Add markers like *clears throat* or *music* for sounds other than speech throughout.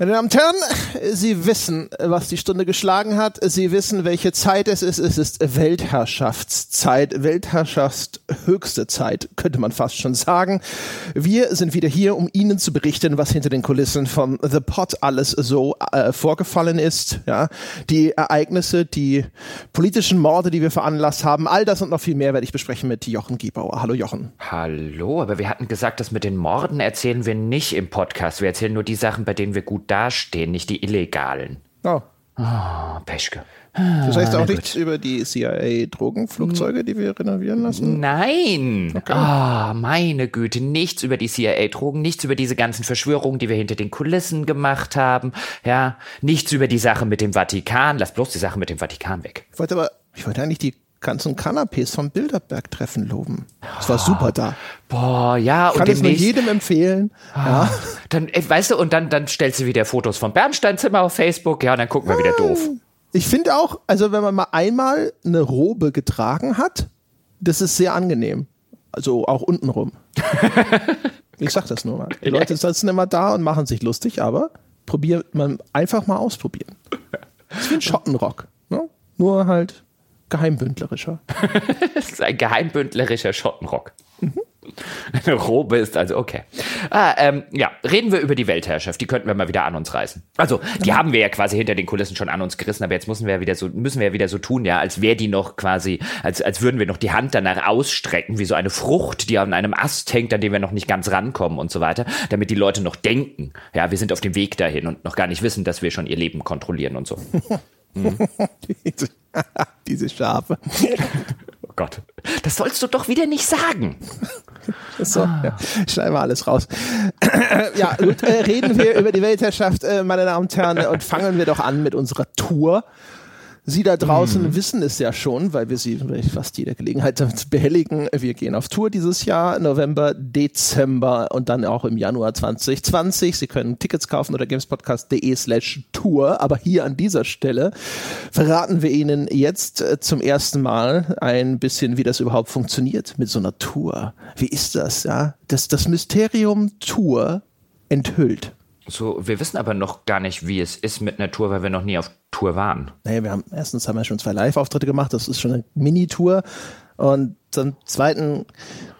Meine Damen und Herren, Sie wissen, was die Stunde geschlagen hat. Sie wissen, welche Zeit es ist. Es ist Weltherrschaftszeit, Weltherrschaftshöchste Zeit, könnte man fast schon sagen. Wir sind wieder hier, um Ihnen zu berichten, was hinter den Kulissen von The Pot alles so äh, vorgefallen ist. Ja, die Ereignisse, die politischen Morde, die wir veranlasst haben, all das und noch viel mehr werde ich besprechen mit Jochen Giebauer. Hallo Jochen. Hallo, aber wir hatten gesagt, dass mit den Morden erzählen wir nicht im Podcast. Wir erzählen nur die Sachen, bei denen wir gut dastehen, nicht die illegalen. Oh. Oh, Peschke. Das heißt auch nichts über die CIA-Drogenflugzeuge, die wir renovieren lassen? Nein. Okay. Oh, meine Güte, nichts über die CIA-Drogen, nichts über diese ganzen Verschwörungen, die wir hinter den Kulissen gemacht haben. Ja, nichts über die Sache mit dem Vatikan. Lass bloß die Sache mit dem Vatikan weg. Ich wollte aber, ich wollte eigentlich die ganzen Kanapés vom Bilderberg-Treffen loben. Das war super da. Boah, ja. Kann und es nur jedem empfehlen. Ah, ja. Dann, äh, weißt du, und dann, dann stellst du wieder Fotos vom Bernsteinzimmer auf Facebook, ja, und dann gucken wir wieder doof. Ich finde auch, also wenn man mal einmal eine Robe getragen hat, das ist sehr angenehm. Also auch untenrum. *laughs* ich sag das nur mal. Die Leute sitzen immer da und machen sich lustig, aber probiert man einfach mal ausprobieren. Das ist wie ein *laughs* Schottenrock. Ne? Nur halt geheimbündlerischer. *laughs* das ist ein geheimbündlerischer Schottenrock. Mhm. *laughs* Eine Robe ist also okay. Ah, ähm, ja, reden wir über die Weltherrschaft. Die könnten wir mal wieder an uns reißen. Also, die haben wir ja quasi hinter den Kulissen schon an uns gerissen, aber jetzt müssen wir ja wieder so, müssen wir ja wieder so tun, ja, als wäre die noch quasi, als, als würden wir noch die Hand danach ausstrecken, wie so eine Frucht, die an einem Ast hängt, an dem wir noch nicht ganz rankommen und so weiter, damit die Leute noch denken, ja, wir sind auf dem Weg dahin und noch gar nicht wissen, dass wir schon ihr Leben kontrollieren und so. *laughs* Mhm. *laughs* diese, *laughs* diese Schafe. *laughs* Oh Gott. Das sollst du doch wieder nicht sagen. So, ah. ja. Schneiden wir alles raus. *clears throat* ja, gut, äh, reden wir über die Weltherrschaft, äh, meine Damen und Herren, und fangen wir doch an mit unserer Tour. Sie da draußen mhm. wissen es ja schon, weil wir Sie fast jeder Gelegenheit behelligen. Wir gehen auf Tour dieses Jahr, November, Dezember und dann auch im Januar 2020. Sie können Tickets kaufen oder gamespodcast.de slash Tour. Aber hier an dieser Stelle verraten wir Ihnen jetzt äh, zum ersten Mal ein bisschen, wie das überhaupt funktioniert mit so einer Tour. Wie ist das, ja? Das, das Mysterium Tour enthüllt. So, wir wissen aber noch gar nicht, wie es ist mit einer Tour, weil wir noch nie auf Tour waren. Naja, wir haben erstens haben wir schon zwei Live-Auftritte gemacht, das ist schon eine Mini-Tour. Und zum zweiten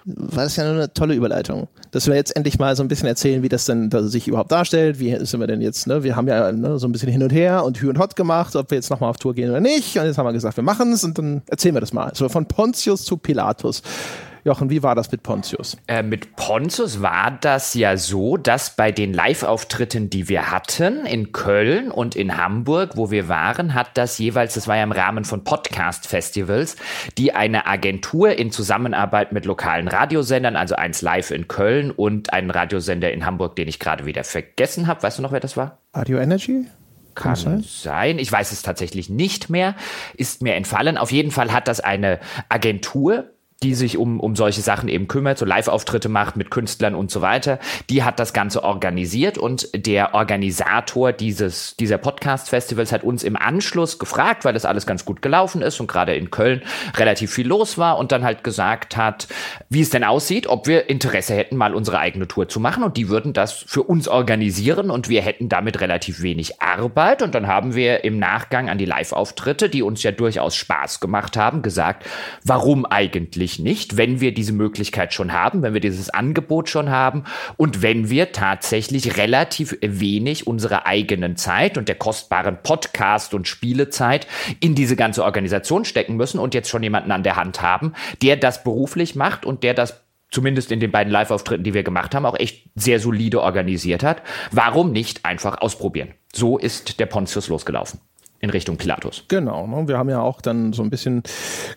war das ja nur eine tolle Überleitung, dass wir jetzt endlich mal so ein bisschen erzählen, wie das denn sich überhaupt darstellt. Wie sind wir denn jetzt, ne? Wir haben ja ne, so ein bisschen hin und her und Hü und Hot gemacht, ob wir jetzt nochmal auf Tour gehen oder nicht. Und jetzt haben wir gesagt, wir machen es und dann erzählen wir das mal. So von Pontius zu Pilatus. Jochen, wie war das mit Pontius? Äh, mit Pontius war das ja so, dass bei den Live-Auftritten, die wir hatten, in Köln und in Hamburg, wo wir waren, hat das jeweils, das war ja im Rahmen von Podcast-Festivals, die eine Agentur in Zusammenarbeit mit lokalen Radiosendern, also eins live in Köln und einen Radiosender in Hamburg, den ich gerade wieder vergessen habe. Weißt du noch, wer das war? Radio Energy? Kann sein? sein. Ich weiß es tatsächlich nicht mehr. Ist mir entfallen. Auf jeden Fall hat das eine Agentur die sich um, um solche Sachen eben kümmert, so Live-Auftritte macht mit Künstlern und so weiter. Die hat das Ganze organisiert und der Organisator dieses, dieser Podcast-Festivals hat uns im Anschluss gefragt, weil das alles ganz gut gelaufen ist und gerade in Köln relativ viel los war und dann halt gesagt hat, wie es denn aussieht, ob wir Interesse hätten, mal unsere eigene Tour zu machen und die würden das für uns organisieren und wir hätten damit relativ wenig Arbeit und dann haben wir im Nachgang an die Live-Auftritte, die uns ja durchaus Spaß gemacht haben, gesagt, warum eigentlich natürlich nicht, wenn wir diese Möglichkeit schon haben, wenn wir dieses Angebot schon haben und wenn wir tatsächlich relativ wenig unserer eigenen Zeit und der kostbaren Podcast- und Spielezeit in diese ganze Organisation stecken müssen und jetzt schon jemanden an der Hand haben, der das beruflich macht und der das zumindest in den beiden Live-Auftritten, die wir gemacht haben, auch echt sehr solide organisiert hat. Warum nicht einfach ausprobieren? So ist der Pontius losgelaufen in Richtung Pilatus. Genau, ne? wir haben ja auch dann so ein bisschen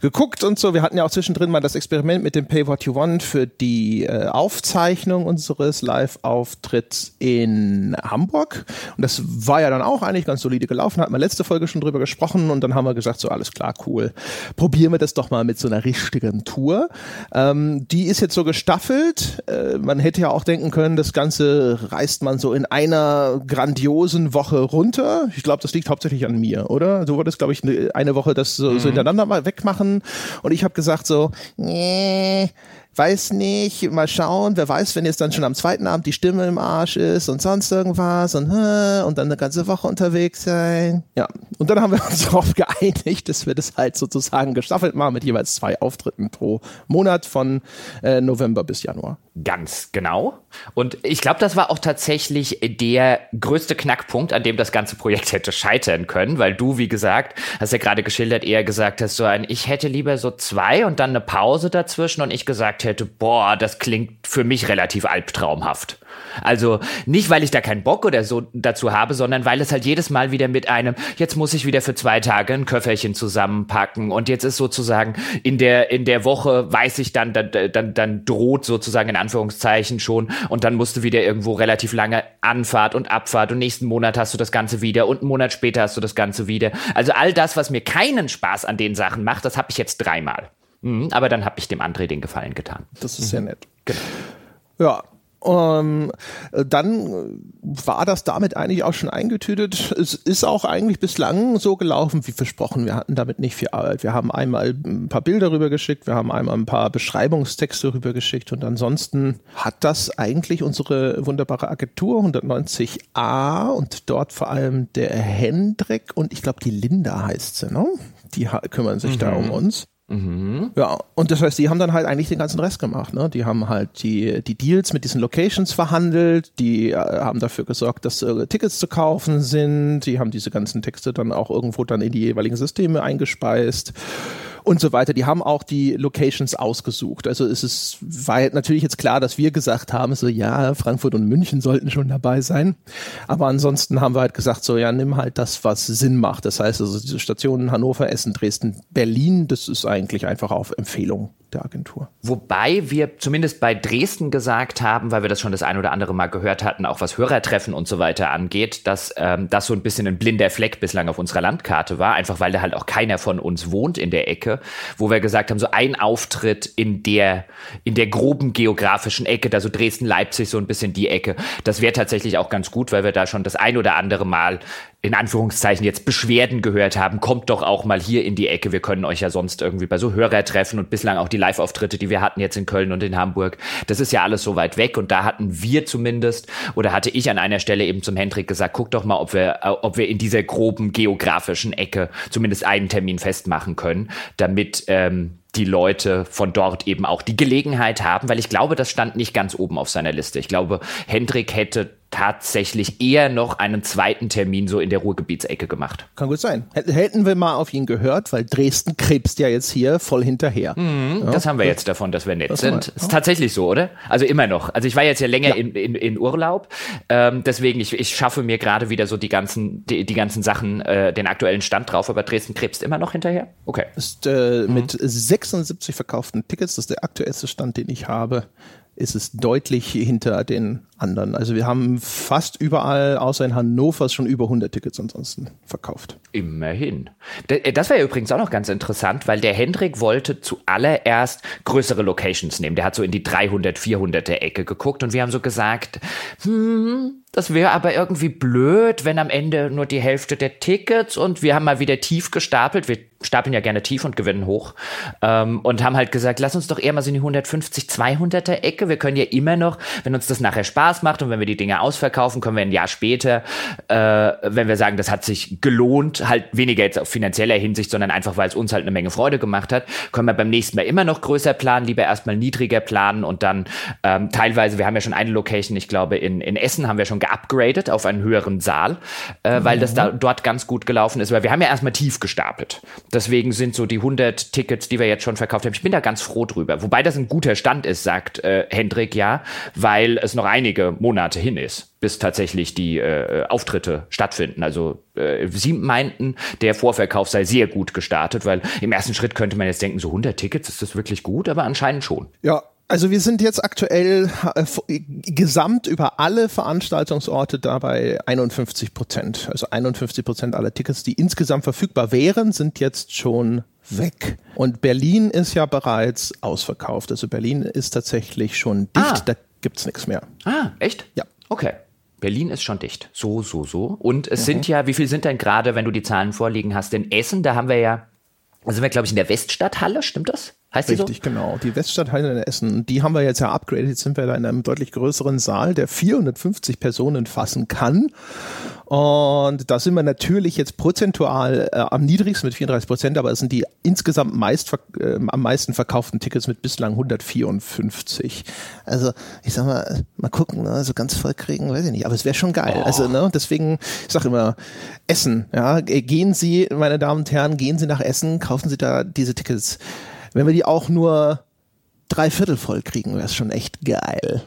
geguckt und so. Wir hatten ja auch zwischendrin mal das Experiment mit dem Pay What You Want für die äh, Aufzeichnung unseres Live-Auftritts in Hamburg. Und das war ja dann auch eigentlich ganz solide gelaufen. Hatten wir letzte Folge schon drüber gesprochen und dann haben wir gesagt, so alles klar, cool. Probieren wir das doch mal mit so einer richtigen Tour. Ähm, die ist jetzt so gestaffelt. Äh, man hätte ja auch denken können, das Ganze reißt man so in einer grandiosen Woche runter. Ich glaube, das liegt hauptsächlich an mir mir, oder? Du wolltest, glaube ich, eine Woche das so, mhm. so hintereinander mal wegmachen. Und ich habe gesagt so, nee, weiß nicht, mal schauen, wer weiß, wenn jetzt dann schon am zweiten Abend die Stimme im Arsch ist und sonst irgendwas und, und dann eine ganze Woche unterwegs sein. Ja, und dann haben wir uns *laughs* darauf geeinigt, dass wir das halt sozusagen gestaffelt machen mit jeweils zwei Auftritten pro Monat von äh, November bis Januar. Ganz genau. Und ich glaube, das war auch tatsächlich der größte Knackpunkt, an dem das ganze Projekt hätte scheitern können, weil du, wie gesagt, hast ja gerade geschildert, eher gesagt hast, so ein, ich hätte lieber so zwei und dann eine Pause dazwischen und ich gesagt hätte, boah, das klingt für mich relativ albtraumhaft. Also nicht, weil ich da keinen Bock oder so dazu habe, sondern weil es halt jedes Mal wieder mit einem, jetzt muss ich wieder für zwei Tage ein Köfferchen zusammenpacken und jetzt ist sozusagen in der, in der Woche weiß ich dann, dann, dann, dann droht sozusagen in Anführungszeichen schon und dann musst du wieder irgendwo relativ lange Anfahrt und Abfahrt und nächsten Monat hast du das Ganze wieder und einen Monat später hast du das Ganze wieder. Also all das, was mir keinen Spaß an den Sachen macht, das habe ich jetzt dreimal. Mhm, aber dann habe ich dem André den Gefallen getan. Das ist mhm. sehr nett. Genau. Ja, ähm, dann war das damit eigentlich auch schon eingetütet. Es ist auch eigentlich bislang so gelaufen wie versprochen. Wir hatten damit nicht viel Arbeit. Wir haben einmal ein paar Bilder rübergeschickt, wir haben einmal ein paar Beschreibungstexte rübergeschickt und ansonsten hat das eigentlich unsere wunderbare Agentur 190a und dort vor allem der Hendrik und ich glaube die Linda heißt sie, ne? Die kümmern sich mhm. da um uns. Mhm. Ja, und das heißt, die haben dann halt eigentlich den ganzen Rest gemacht. Ne? Die haben halt die, die Deals mit diesen Locations verhandelt, die äh, haben dafür gesorgt, dass äh, Tickets zu kaufen sind, die haben diese ganzen Texte dann auch irgendwo dann in die jeweiligen Systeme eingespeist und so weiter. Die haben auch die Locations ausgesucht. Also es ist, war natürlich jetzt klar, dass wir gesagt haben, so ja, Frankfurt und München sollten schon dabei sein. Aber ansonsten haben wir halt gesagt, so ja, nimm halt das, was Sinn macht. Das heißt also diese Stationen Hannover, Essen, Dresden, Berlin, das ist eigentlich einfach auf Empfehlung der Agentur. Wobei wir zumindest bei Dresden gesagt haben, weil wir das schon das ein oder andere Mal gehört hatten, auch was Hörertreffen und so weiter angeht, dass ähm, das so ein bisschen ein blinder Fleck bislang auf unserer Landkarte war, einfach weil da halt auch keiner von uns wohnt in der Ecke, wo wir gesagt haben, so ein Auftritt in der, in der groben geografischen Ecke, da so Dresden, Leipzig, so ein bisschen die Ecke, das wäre tatsächlich auch ganz gut, weil wir da schon das ein oder andere Mal in Anführungszeichen jetzt Beschwerden gehört haben, kommt doch auch mal hier in die Ecke. Wir können euch ja sonst irgendwie bei so Hörertreffen und bislang auch die Live-Auftritte, die wir hatten jetzt in Köln und in Hamburg. Das ist ja alles so weit weg und da hatten wir zumindest oder hatte ich an einer Stelle eben zum Hendrik gesagt, guck doch mal, ob wir, äh, ob wir in dieser groben geografischen Ecke zumindest einen Termin festmachen können, damit ähm, die Leute von dort eben auch die Gelegenheit haben, weil ich glaube, das stand nicht ganz oben auf seiner Liste. Ich glaube, Hendrik hätte tatsächlich eher noch einen zweiten Termin so in der Ruhrgebietsecke gemacht. Kann gut sein. Hätten wir mal auf ihn gehört, weil Dresden krebst ja jetzt hier voll hinterher. Mhm, ja, das haben wir jetzt davon, dass wir nett das sind. Ist tatsächlich so, oder? Also immer noch. Also ich war jetzt ja länger ja. In, in, in Urlaub, ähm, deswegen ich, ich schaffe mir gerade wieder so die ganzen die, die ganzen Sachen, äh, den aktuellen Stand drauf. Aber Dresden krebst immer noch hinterher. Okay. Ist äh, mhm. mit 76 verkauften Tickets, das ist der aktuellste Stand, den ich habe ist es deutlich hinter den anderen. Also wir haben fast überall, außer in Hannover, schon über 100 Tickets ansonsten verkauft. Immerhin. Äh, das war ja übrigens auch noch ganz interessant, weil der Hendrik wollte zuallererst größere Locations nehmen. Der hat so in die 300, 400er Ecke geguckt und wir haben so gesagt, hm, das wäre aber irgendwie blöd, wenn am Ende nur die Hälfte der Tickets und wir haben mal wieder tief gestapelt. Wir stapeln ja gerne tief und gewinnen hoch. Ähm, und haben halt gesagt, lass uns doch eher mal so in die 150, 200er Ecke. Wir können ja immer noch, wenn uns das nachher Spaß macht und wenn wir die Dinge ausverkaufen, können wir ein Jahr später, äh, wenn wir sagen, das hat sich gelohnt, halt weniger jetzt auf finanzieller Hinsicht, sondern einfach, weil es uns halt eine Menge Freude gemacht hat, können wir beim nächsten Mal immer noch größer planen, lieber erstmal niedriger planen und dann ähm, teilweise, wir haben ja schon eine Location, ich glaube, in, in Essen haben wir schon geupgradet auf einen höheren Saal, äh, mhm. weil das da dort ganz gut gelaufen ist, weil wir haben ja erstmal tief gestapelt. Deswegen sind so die 100 Tickets, die wir jetzt schon verkauft haben, ich bin da ganz froh drüber. Wobei das ein guter Stand ist, sagt äh, Hendrik ja, weil es noch einige Monate hin ist, bis tatsächlich die äh, Auftritte stattfinden. Also äh, sie meinten, der Vorverkauf sei sehr gut gestartet, weil im ersten Schritt könnte man jetzt denken, so 100 Tickets, ist das wirklich gut? Aber anscheinend schon. Ja, also wir sind jetzt aktuell äh, gesamt über alle Veranstaltungsorte dabei 51 Prozent. Also 51 Prozent aller Tickets, die insgesamt verfügbar wären, sind jetzt schon weg. Und Berlin ist ja bereits ausverkauft. Also Berlin ist tatsächlich schon dicht, ah. Da gibt's nichts mehr. Ah, echt? Ja. Okay. Berlin ist schon dicht. So, so, so. Und es mhm. sind ja, wie viel sind denn gerade, wenn du die Zahlen vorliegen hast, in Essen, da haben wir ja, da sind wir, glaube ich, in der Weststadthalle, stimmt das? Heißt Richtig, so? genau. Die Weststadthalle in Essen, die haben wir jetzt ja upgraded. Jetzt sind wir da in einem deutlich größeren Saal, der 450 Personen fassen kann. Und da sind wir natürlich jetzt prozentual äh, am niedrigsten mit 34 Prozent, aber es sind die insgesamt meist, äh, am meisten verkauften Tickets mit bislang 154. Also ich sag mal, mal gucken, ne? so ganz voll kriegen, weiß ich nicht, aber es wäre schon geil. Oh. Also ne, deswegen, ich sag immer, Essen, ja, gehen Sie, meine Damen und Herren, gehen Sie nach Essen, kaufen Sie da diese Tickets. Wenn wir die auch nur drei Viertel voll kriegen, wäre es schon echt geil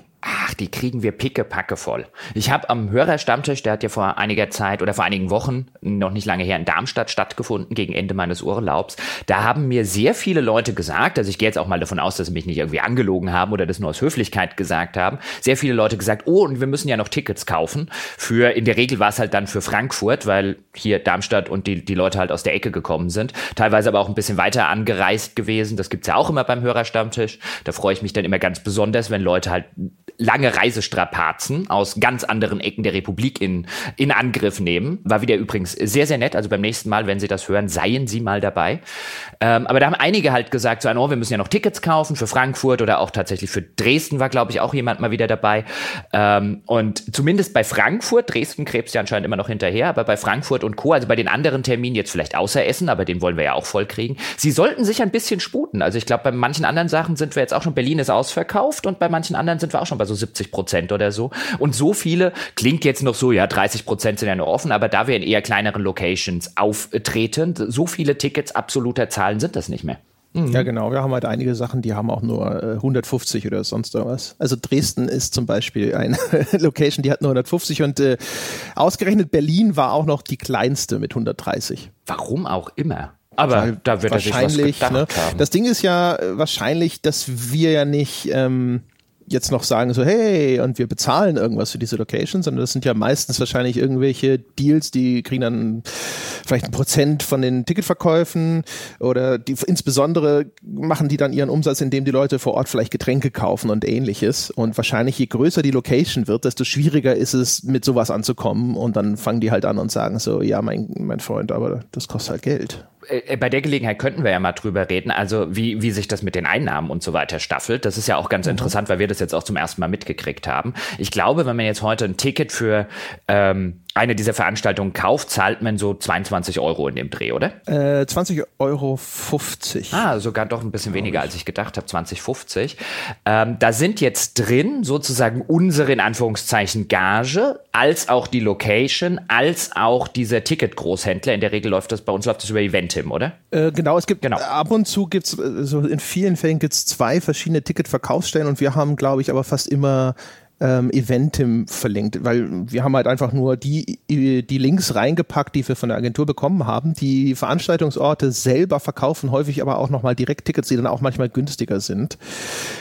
ach, die kriegen wir pickepacke voll. Ich habe am Hörerstammtisch, der hat ja vor einiger Zeit oder vor einigen Wochen, noch nicht lange her, in Darmstadt stattgefunden, gegen Ende meines Urlaubs. Da haben mir sehr viele Leute gesagt, also ich gehe jetzt auch mal davon aus, dass sie mich nicht irgendwie angelogen haben oder das nur aus Höflichkeit gesagt haben, sehr viele Leute gesagt, oh, und wir müssen ja noch Tickets kaufen. Für, in der Regel war es halt dann für Frankfurt, weil hier Darmstadt und die, die Leute halt aus der Ecke gekommen sind. Teilweise aber auch ein bisschen weiter angereist gewesen. Das gibt's ja auch immer beim Hörerstammtisch. Da freue ich mich dann immer ganz besonders, wenn Leute halt lange Reisestrapazen aus ganz anderen Ecken der Republik in, in Angriff nehmen. War wieder übrigens sehr, sehr nett. Also beim nächsten Mal, wenn Sie das hören, seien Sie mal dabei. Ähm, aber da haben einige halt gesagt, so, oh, wir müssen ja noch Tickets kaufen für Frankfurt oder auch tatsächlich für Dresden war, glaube ich, auch jemand mal wieder dabei. Ähm, und zumindest bei Frankfurt, Dresden krebst ja anscheinend immer noch hinterher, aber bei Frankfurt und Co., also bei den anderen Terminen jetzt vielleicht außer Essen, aber den wollen wir ja auch voll kriegen. Sie sollten sich ein bisschen sputen. Also ich glaube, bei manchen anderen Sachen sind wir jetzt auch schon, Berlin ist ausverkauft und bei manchen anderen sind wir auch schon bei so 70 Prozent oder so. Und so viele, klingt jetzt noch so, ja, 30 Prozent sind ja noch offen, aber da wir in eher kleineren Locations auftreten, so viele Tickets absoluter Zahlen sind das nicht mehr. Mhm. Ja, genau. Wir haben halt einige Sachen, die haben auch nur äh, 150 oder sonst irgendwas. Also Dresden ist zum Beispiel eine *laughs* Location, die hat nur 150 und äh, ausgerechnet Berlin war auch noch die kleinste mit 130. Warum auch immer. Aber Weil da wird wahrscheinlich, er sich was ne? haben. Das Ding ist ja äh, wahrscheinlich, dass wir ja nicht ähm, jetzt noch sagen so, hey, und wir bezahlen irgendwas für diese Location, sondern das sind ja meistens wahrscheinlich irgendwelche Deals, die kriegen dann vielleicht ein Prozent von den Ticketverkäufen oder die, insbesondere machen die dann ihren Umsatz, indem die Leute vor Ort vielleicht Getränke kaufen und ähnliches. Und wahrscheinlich je größer die Location wird, desto schwieriger ist es, mit sowas anzukommen. Und dann fangen die halt an und sagen so, ja, mein, mein Freund, aber das kostet halt Geld. Äh, bei der Gelegenheit könnten wir ja mal drüber reden, also wie, wie sich das mit den Einnahmen und so weiter staffelt. Das ist ja auch ganz mhm. interessant, weil wir das jetzt auch zum ersten Mal mitgekriegt haben. Ich glaube, wenn man jetzt heute ein Ticket für ähm, eine dieser Veranstaltungen kauft, zahlt man so 22 Euro in dem Dreh, oder? Äh, 20 Euro 50. Ah, sogar doch ein bisschen weniger, als ich gedacht habe, 20,50. Ähm, da sind jetzt drin sozusagen unsere in Anführungszeichen Gage, als auch die Location, als auch dieser Ticket-Großhändler. In der Regel läuft das, bei uns läuft das über Eventim, oder? Äh, genau, es gibt genau. ab und zu gibt es, äh, so in vielen Fällen gibt es zwei verschiedene Ticketverkaufsstellen und wir haben, glaube ich, aber fast immer ähm, Eventim verlinkt, weil wir haben halt einfach nur die, die Links reingepackt, die wir von der Agentur bekommen haben. Die Veranstaltungsorte selber verkaufen häufig aber auch nochmal direkt Tickets, die dann auch manchmal günstiger sind.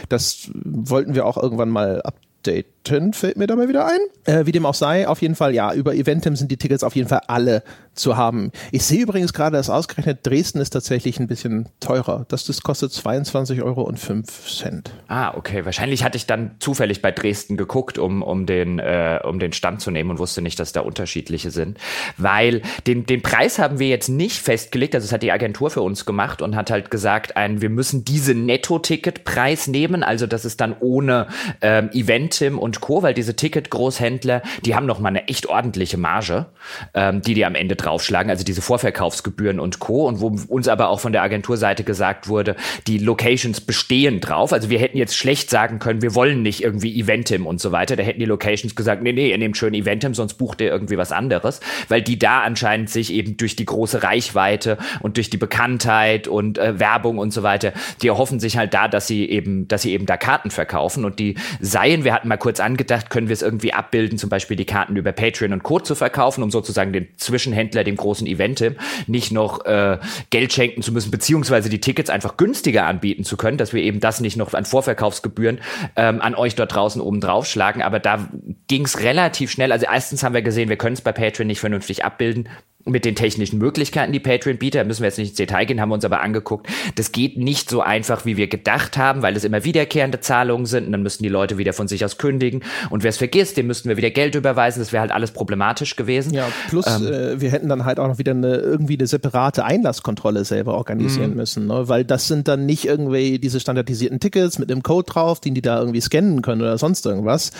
Das wollten wir auch irgendwann mal updaten, fällt mir dabei wieder ein. Äh, wie dem auch sei, auf jeden Fall, ja, über Eventim sind die Tickets auf jeden Fall alle zu haben. Ich sehe übrigens gerade, dass ausgerechnet Dresden ist tatsächlich ein bisschen teurer. Das, das kostet 22 Euro und 5 Cent. Ah, okay. Wahrscheinlich hatte ich dann zufällig bei Dresden geguckt, um, um, den, äh, um den Stand zu nehmen und wusste nicht, dass da unterschiedliche sind. Weil den, den Preis haben wir jetzt nicht festgelegt, also das hat die Agentur für uns gemacht und hat halt gesagt, ein, wir müssen diese Netto-Ticket-Preis nehmen, also das ist dann ohne ähm, Event Tim und Co., weil diese Ticket-Großhändler, die haben noch mal eine echt ordentliche Marge, ähm, die die am Ende draufschlagen, also diese Vorverkaufsgebühren und Co. Und wo uns aber auch von der Agenturseite gesagt wurde, die Locations bestehen drauf. Also wir hätten jetzt schlecht sagen können, wir wollen nicht irgendwie Eventim und so weiter. Da hätten die Locations gesagt, nee, nee, ihr nehmt schön Eventim, sonst bucht ihr irgendwie was anderes, weil die da anscheinend sich eben durch die große Reichweite und durch die Bekanntheit und äh, Werbung und so weiter, die erhoffen sich halt da, dass sie eben, dass sie eben da Karten verkaufen und die seien, wir hatten mal kurz angedacht, können wir es irgendwie abbilden, zum Beispiel die Karten über Patreon und Co. zu verkaufen, um sozusagen den Zwischenhändler, dem großen Event, nicht noch äh, Geld schenken zu müssen, beziehungsweise die Tickets einfach günstiger anbieten zu können, dass wir eben das nicht noch an Vorverkaufsgebühren ähm, an euch dort draußen oben drauf schlagen. Aber da ging es relativ schnell. Also erstens haben wir gesehen, wir können es bei Patreon nicht vernünftig abbilden mit den technischen Möglichkeiten, die Patreon bietet. Da müssen wir jetzt nicht ins Detail gehen, haben wir uns aber angeguckt. Das geht nicht so einfach, wie wir gedacht haben, weil es immer wiederkehrende Zahlungen sind und dann müssten die Leute wieder von sich aus kündigen. Und wer es vergisst, dem müssten wir wieder Geld überweisen. Das wäre halt alles problematisch gewesen. Ja, plus ähm, äh, wir hätten dann halt auch noch wieder eine irgendwie eine separate Einlasskontrolle selber organisieren mhm. müssen, ne? weil das sind dann nicht irgendwie diese standardisierten Tickets mit einem Code drauf, den die da irgendwie scannen können oder sonst irgendwas,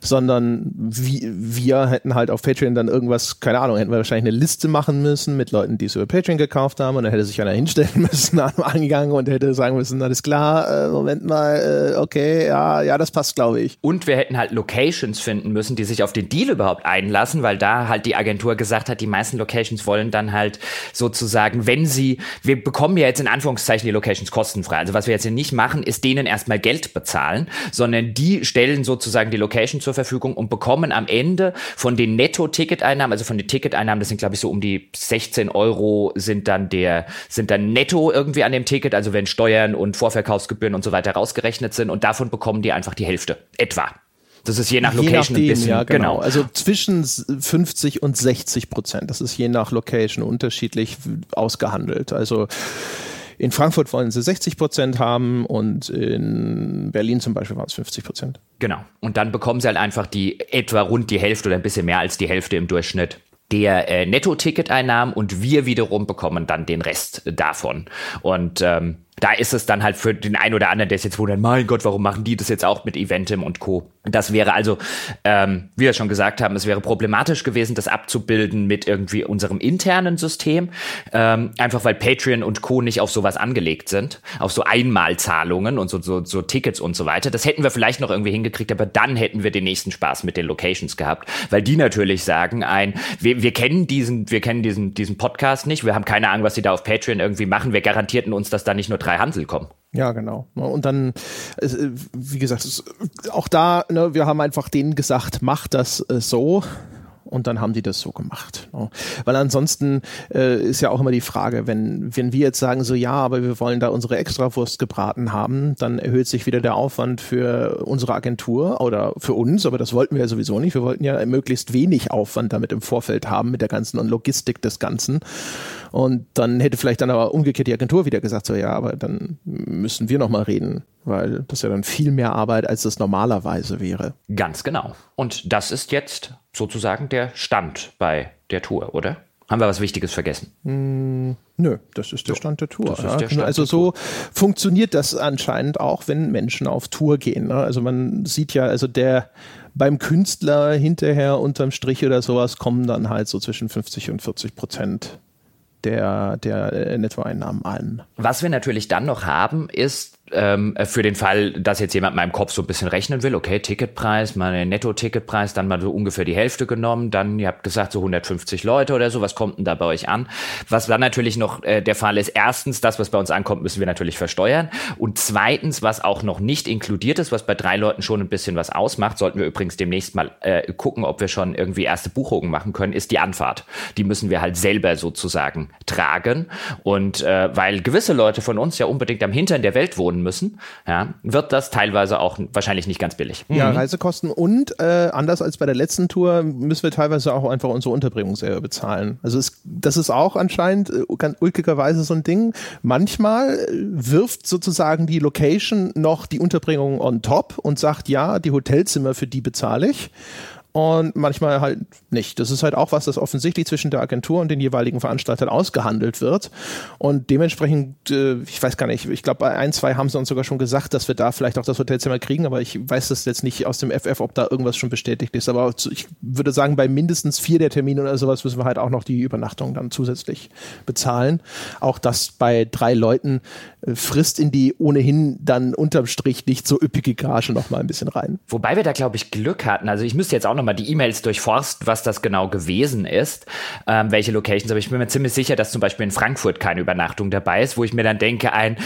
sondern wie, wir hätten halt auf Patreon dann irgendwas, keine Ahnung, hätten wir wahrscheinlich eine Liste machen müssen mit Leuten, die es über Patreon gekauft haben und dann hätte sich einer hinstellen *laughs* müssen am Angang und hätte sagen müssen, alles klar, äh, Moment mal, äh, okay, ja, ja, das passt, glaube ich. Und wir hätten halt Locations finden müssen, die sich auf den Deal überhaupt einlassen, weil da halt die Agentur gesagt hat, die meisten Locations wollen dann halt sozusagen, wenn sie, wir bekommen ja jetzt in Anführungszeichen die Locations kostenfrei. Also was wir jetzt hier nicht machen, ist denen erstmal Geld bezahlen, sondern die stellen sozusagen die Location zur Verfügung und bekommen am Ende von den Netto-Ticketeinnahmen, also von den Ticketeinnahmen, das sind glaube ich so um die 16 Euro sind dann der, sind dann netto irgendwie an dem Ticket, also wenn Steuern und Vorverkaufsgebühren und so weiter rausgerechnet sind und davon bekommen die einfach die Hälfte. Etwa. Das ist je nach Location je nachdem, ein bisschen. Ja, genau. genau. Also zwischen 50 und 60 Prozent. Das ist je nach Location unterschiedlich ausgehandelt. Also in Frankfurt wollen sie 60 Prozent haben und in Berlin zum Beispiel waren es 50 Prozent. Genau. Und dann bekommen sie halt einfach die etwa rund die Hälfte oder ein bisschen mehr als die Hälfte im Durchschnitt der äh, Netto-Ticket-Einnahmen und wir wiederum bekommen dann den Rest davon. Und ähm, da ist es dann halt für den einen oder anderen, der ist jetzt wundert, mein Gott, warum machen die das jetzt auch mit Eventim und Co. Das wäre also, ähm, wie wir schon gesagt haben, es wäre problematisch gewesen, das abzubilden mit irgendwie unserem internen System, ähm, einfach weil Patreon und Co. nicht auf sowas angelegt sind, auf so Einmalzahlungen und so, so, so Tickets und so weiter. Das hätten wir vielleicht noch irgendwie hingekriegt, aber dann hätten wir den nächsten Spaß mit den Locations gehabt, weil die natürlich sagen, ein, wir, wir kennen diesen, wir kennen diesen, diesen Podcast nicht, wir haben keine Ahnung, was sie da auf Patreon irgendwie machen, wir garantierten uns, dass da nicht nur drei Hansel kommen. Ja, genau. Und dann, wie gesagt, auch da, ne, wir haben einfach denen gesagt, macht das äh, so und dann haben die das so gemacht. Ne? Weil ansonsten äh, ist ja auch immer die Frage, wenn, wenn wir jetzt sagen, so ja, aber wir wollen da unsere Extrawurst gebraten haben, dann erhöht sich wieder der Aufwand für unsere Agentur oder für uns, aber das wollten wir ja sowieso nicht. Wir wollten ja möglichst wenig Aufwand damit im Vorfeld haben mit der ganzen Logistik des Ganzen. Und dann hätte vielleicht dann aber umgekehrt die Agentur wieder gesagt, so ja, aber dann müssen wir nochmal reden, weil das ja dann viel mehr Arbeit, als das normalerweise wäre. Ganz genau. Und das ist jetzt sozusagen der Stand bei der Tour, oder? Haben wir was Wichtiges vergessen? Mm, nö, das ist der Stand der Tour. Ja. Der Stand also so Tour. funktioniert das anscheinend auch, wenn Menschen auf Tour gehen. Ne? Also man sieht ja, also der beim Künstler hinterher unterm Strich oder sowas kommen dann halt so zwischen 50 und 40 Prozent der, der Nettoeinnahmen an. Was wir natürlich dann noch haben, ist ähm, für den Fall, dass jetzt jemand in meinem Kopf so ein bisschen rechnen will, okay, Ticketpreis, mal den Netto-Ticketpreis, dann mal so ungefähr die Hälfte genommen, dann, ihr habt gesagt, so 150 Leute oder so, was kommt denn da bei euch an? Was dann natürlich noch äh, der Fall ist, erstens, das, was bei uns ankommt, müssen wir natürlich versteuern und zweitens, was auch noch nicht inkludiert ist, was bei drei Leuten schon ein bisschen was ausmacht, sollten wir übrigens demnächst mal äh, gucken, ob wir schon irgendwie erste Buchungen machen können, ist die Anfahrt. Die müssen wir halt selber sozusagen tragen und äh, weil gewisse Leute von uns ja unbedingt am Hintern der Welt wohnen müssen, ja, wird das teilweise auch wahrscheinlich nicht ganz billig. Ja, mhm. Reisekosten und äh, anders als bei der letzten Tour müssen wir teilweise auch einfach unsere Unterbringung selber bezahlen. Also es, das ist auch anscheinend äh, ganz ulkigerweise so ein Ding. Manchmal äh, wirft sozusagen die Location noch die Unterbringung on top und sagt, ja, die Hotelzimmer für die bezahle ich und manchmal halt nicht. Das ist halt auch was, das offensichtlich zwischen der Agentur und den jeweiligen Veranstaltern ausgehandelt wird. Und dementsprechend, äh, ich weiß gar nicht, ich glaube, bei ein, zwei haben sie uns sogar schon gesagt, dass wir da vielleicht auch das Hotelzimmer kriegen, aber ich weiß das jetzt nicht aus dem FF, ob da irgendwas schon bestätigt ist. Aber ich würde sagen, bei mindestens vier der Termine oder sowas müssen wir halt auch noch die Übernachtung dann zusätzlich bezahlen. Auch das bei drei Leuten äh, frisst in die ohnehin dann unterm Strich nicht so üppige Gage noch mal ein bisschen rein. Wobei wir da, glaube ich, Glück hatten. Also ich müsste jetzt auch noch nochmal die E-Mails durchforsten, was das genau gewesen ist, ähm, welche Locations. Aber ich bin mir ziemlich sicher, dass zum Beispiel in Frankfurt keine Übernachtung dabei ist, wo ich mir dann denke, ein,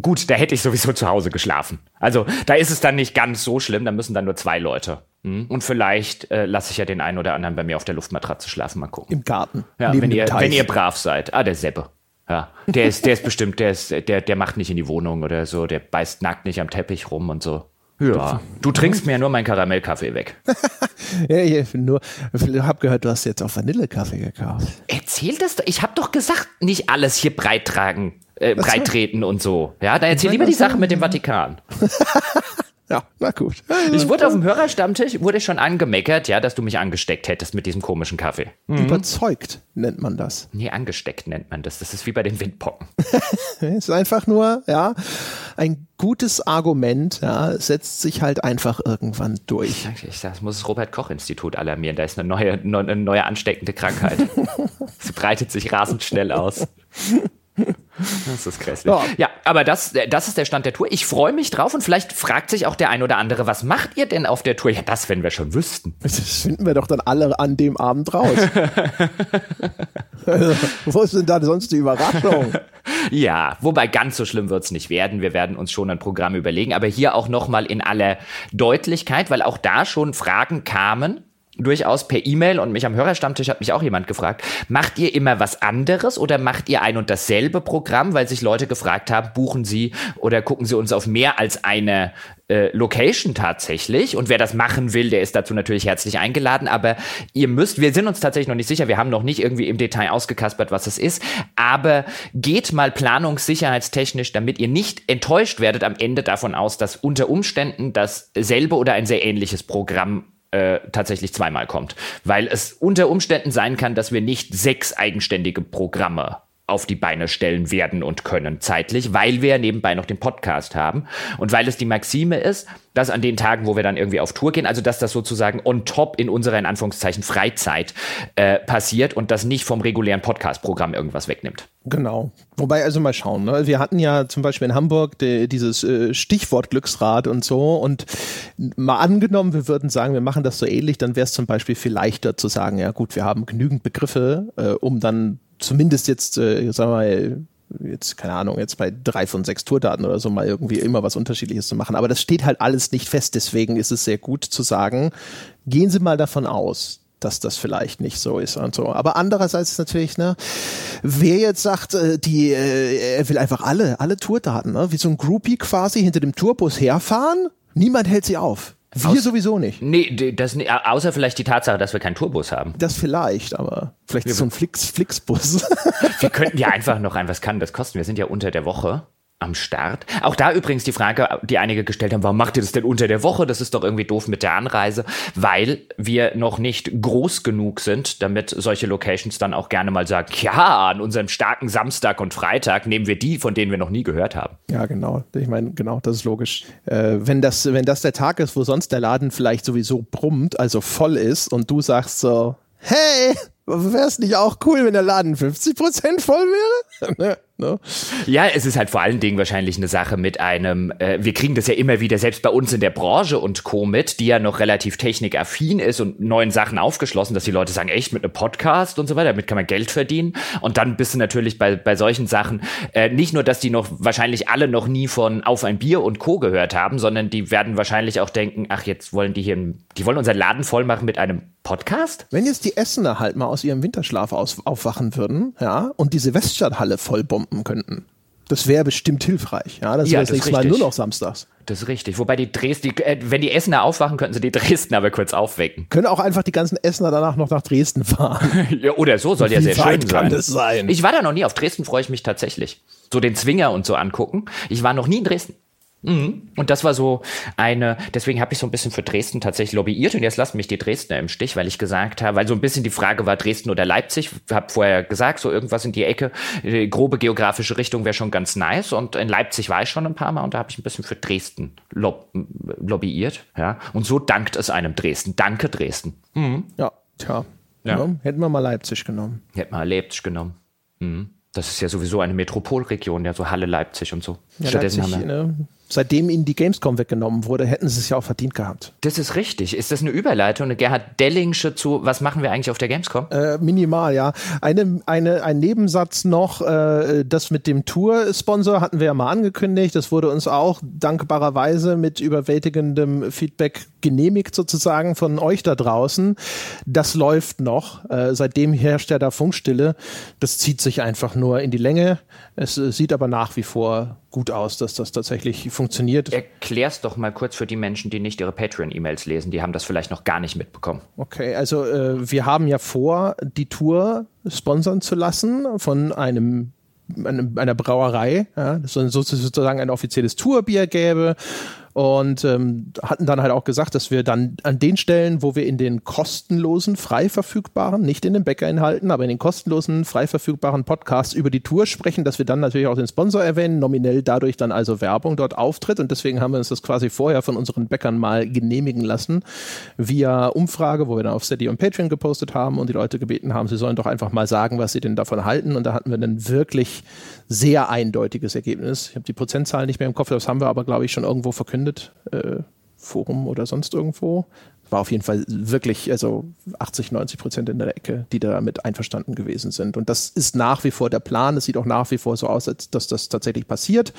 gut, da hätte ich sowieso zu Hause geschlafen. Also da ist es dann nicht ganz so schlimm, da müssen dann nur zwei Leute. Hm? Und vielleicht äh, lasse ich ja den einen oder anderen bei mir auf der Luftmatratze schlafen, mal gucken. Im Garten. Ja, wenn ihr, wenn ihr brav seid. Ah, der Seppe. Ja, der ist, der ist bestimmt, der ist, der, der macht nicht in die Wohnung oder so, der beißt nackt nicht am Teppich rum und so. Ja, du trinkst mir ja nur meinen Karamellkaffee weg. *laughs* ja, ich nur, hab gehört, du hast jetzt auch Vanillekaffee gekauft. Erzähl das doch. Ich hab doch gesagt, nicht alles hier breit tragen, äh, breit treten und so. Ja, dann erzähl lieber die Sache mit dem Vatikan. *laughs* Ja, na gut. Ich wurde auf dem Hörerstammtisch, wurde schon angemeckert, ja, dass du mich angesteckt hättest mit diesem komischen Kaffee. Mhm. Überzeugt nennt man das. Nee, angesteckt nennt man das. Das ist wie bei den Windpocken. es *laughs* ist einfach nur, ja, ein gutes Argument, ja, setzt sich halt einfach irgendwann durch. Ich sag, das muss das Robert-Koch-Institut alarmieren. Da ist eine neue, eine neue ansteckende Krankheit. *laughs* Sie breitet sich rasend schnell aus. *laughs* *laughs* Das ist grässlich. Ja. ja, aber das, das ist der Stand der Tour. Ich freue mich drauf und vielleicht fragt sich auch der ein oder andere, was macht ihr denn auf der Tour? Ja, das, wenn wir schon wüssten. *laughs* Das finden wir doch dann alle an dem Abend raus. Wo ist denn da sonst die Überraschung? *laughs* Ja, wobei ganz so schlimm wird es nicht werden. Wir werden uns schon ein Programm überlegen, aber hier auch nochmal in aller Deutlichkeit, weil auch da schon Fragen kamen durchaus per E-Mail und mich am Hörerstammtisch hat mich auch jemand gefragt, macht ihr immer was anderes oder macht ihr ein und dasselbe Programm, weil sich Leute gefragt haben, buchen Sie oder gucken Sie uns auf mehr als eine äh, Location tatsächlich? Und wer das machen will, der ist dazu natürlich herzlich eingeladen, aber ihr müsst, wir sind uns tatsächlich noch nicht sicher, wir haben noch nicht irgendwie im Detail ausgekaspert, was es ist, aber geht mal planungssicherheitstechnisch, damit ihr nicht enttäuscht werdet am Ende davon aus, dass unter Umständen dasselbe oder ein sehr ähnliches Programm äh, tatsächlich zweimal kommt. Weil es unter Umständen sein kann, dass wir nicht sechs eigenständige Programme auf die Beine stellen werden und können zeitlich, weil wir nebenbei noch den Podcast haben und weil es die Maxime ist, dass an den Tagen, wo wir dann irgendwie auf Tour gehen, also dass das sozusagen on top in unserer in Anführungszeichen Freizeit äh, passiert und das nicht vom regulären Podcast-Programm irgendwas wegnimmt. Genau. Wobei also mal schauen. Ne? Wir hatten ja zum Beispiel in Hamburg die, dieses äh, Stichwort Glücksrad und so und mal angenommen, wir würden sagen, wir machen das so ähnlich, dann wäre es zum Beispiel viel leichter zu sagen, ja gut, wir haben genügend Begriffe, äh, um dann zumindest jetzt, äh, sagen wir mal, jetzt, keine Ahnung, jetzt bei drei von sechs Tourdaten oder so mal irgendwie immer was Unterschiedliches zu machen. Aber das steht halt alles nicht fest. Deswegen ist es sehr gut zu sagen, gehen Sie mal davon aus, dass das vielleicht nicht so ist und so. Aber andererseits natürlich, ne, wer jetzt sagt, äh, die, äh, er will einfach alle, alle Tourdaten, ne, wie so ein Groupie quasi hinter dem Tourbus herfahren, niemand hält sie auf. Wir Aus, sowieso nicht. Nee, das, außer vielleicht die Tatsache, dass wir keinen Tourbus haben. Das vielleicht, aber vielleicht wir, so ein Flix, Flixbus. wir könnten ja einfach noch ein, was kann das kosten? Wir sind ja unter der Woche am Start. Auch da übrigens die Frage, die einige gestellt haben, warum macht ihr das denn unter der Woche? Das ist doch irgendwie doof mit der Anreise, weil wir noch nicht groß genug sind, damit solche Locations dann auch gerne mal sagen, ja, an unserem starken Samstag und Freitag nehmen wir die, von denen wir noch nie gehört haben. Ja, genau. Ich meine, genau, das ist logisch. Äh, wenn, das, wenn das der Tag ist, wo sonst der Laden vielleicht sowieso brummt, also voll ist und du sagst so, hey, wäre es nicht auch cool, wenn der Laden 50% voll wäre? *laughs* ne? Ja, es ist halt vor allen Dingen wahrscheinlich eine Sache mit einem, äh, wir kriegen das ja immer wieder, selbst bei uns in der Branche und Co. mit, die ja noch relativ technikaffin ist und neuen Sachen aufgeschlossen, dass die Leute sagen, echt mit einem Podcast und so weiter, damit kann man Geld verdienen. Und dann bist du natürlich bei, bei solchen Sachen äh, nicht nur, dass die noch wahrscheinlich alle noch nie von Auf ein Bier und Co. gehört haben, sondern die werden wahrscheinlich auch denken, ach, jetzt wollen die hier, die wollen unseren Laden voll machen mit einem Podcast? Wenn jetzt die Essener halt mal aus ihrem Winterschlaf aus, aufwachen würden, ja, und diese Weststadthalle vollbomben könnten, das wäre bestimmt hilfreich. Ja, das ja, wäre das nächste Mal nur noch samstags. Das ist richtig. Wobei die Dresden, äh, wenn die Essener aufwachen, könnten sie die *laughs* Dresden aber kurz aufwecken. Können auch einfach die ganzen Essener danach noch nach Dresden fahren. *laughs* ja, oder so soll ja Wie sehr schön sein. kann das sein. Ich war da noch nie. Auf Dresden freue ich mich tatsächlich. So den Zwinger und so angucken. Ich war noch nie in Dresden. Mhm. Und das war so eine, deswegen habe ich so ein bisschen für Dresden tatsächlich lobbyiert und jetzt lassen mich die Dresdner im Stich, weil ich gesagt habe, weil so ein bisschen die Frage war Dresden oder Leipzig, habe vorher gesagt, so irgendwas in die Ecke, die grobe geografische Richtung wäre schon ganz nice und in Leipzig war ich schon ein paar Mal und da habe ich ein bisschen für Dresden lob lobbyiert, ja, und so dankt es einem Dresden. Danke Dresden. Mhm. Ja, tja. Ja. ja. Hätten wir mal Leipzig genommen. Hätten wir Leipzig genommen. Mhm. Das ist ja sowieso eine Metropolregion, ja, so Halle, Leipzig und so. Ja, Stattdessen Leipzig, haben wir, ne? Seitdem ihnen die Gamescom weggenommen wurde, hätten sie es ja auch verdient gehabt. Das ist richtig. Ist das eine Überleitung, eine Gerhard Dellingsche zu, was machen wir eigentlich auf der Gamescom? Äh, minimal, ja. Eine, eine, ein Nebensatz noch, äh, das mit dem Tour-Sponsor hatten wir ja mal angekündigt. Das wurde uns auch dankbarerweise mit überwältigendem Feedback genehmigt sozusagen von euch da draußen. Das läuft noch. Äh, seitdem herrscht ja da Funkstille. Das zieht sich einfach nur in die Länge. Es äh, sieht aber nach wie vor gut aus, dass das tatsächlich funktioniert. Erklär's doch mal kurz für die Menschen, die nicht ihre Patreon-E-Mails lesen. Die haben das vielleicht noch gar nicht mitbekommen. Okay, also äh, wir haben ja vor, die Tour sponsern zu lassen von einem einer Brauerei, ja, das sozusagen ein offizielles Tourbier gäbe und ähm, hatten dann halt auch gesagt, dass wir dann an den Stellen, wo wir in den kostenlosen, frei verfügbaren, nicht in den Bäckerinhalten, aber in den kostenlosen, frei verfügbaren Podcasts über die Tour sprechen, dass wir dann natürlich auch den Sponsor erwähnen, nominell dadurch dann also Werbung dort auftritt. Und deswegen haben wir uns das quasi vorher von unseren Bäckern mal genehmigen lassen via Umfrage, wo wir dann auf Steady und Patreon gepostet haben und die Leute gebeten haben, sie sollen doch einfach mal sagen, was sie denn davon halten. Und da hatten wir dann wirklich sehr eindeutiges Ergebnis. Ich habe die Prozentzahl nicht mehr im Kopf, das haben wir aber glaube ich schon irgendwo verkündet verkündet, äh, Forum oder sonst irgendwo. War auf jeden Fall wirklich, also 80, 90 Prozent in der Ecke, die damit einverstanden gewesen sind. Und das ist nach wie vor der Plan. Es sieht auch nach wie vor so aus, als dass das tatsächlich passiert.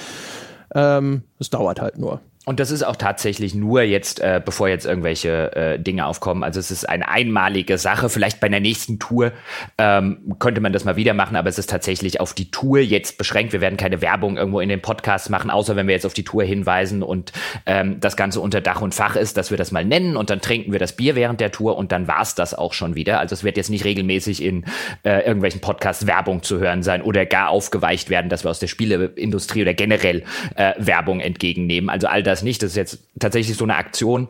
Ähm, es dauert halt nur. Und das ist auch tatsächlich nur jetzt, äh, bevor jetzt irgendwelche äh, Dinge aufkommen. Also es ist eine einmalige Sache. Vielleicht bei der nächsten Tour ähm, könnte man das mal wieder machen, aber es ist tatsächlich auf die Tour jetzt beschränkt. Wir werden keine Werbung irgendwo in den Podcast machen, außer wenn wir jetzt auf die Tour hinweisen und ähm, das Ganze unter Dach und Fach ist, dass wir das mal nennen und dann trinken wir das Bier während der Tour und dann war's das auch schon wieder. Also es wird jetzt nicht regelmäßig in äh, irgendwelchen Podcasts Werbung zu hören sein oder gar aufgeweicht werden, dass wir aus der Spieleindustrie oder generell äh, Werbung entgegennehmen. Also all das das nicht. Das ist jetzt tatsächlich so eine Aktion,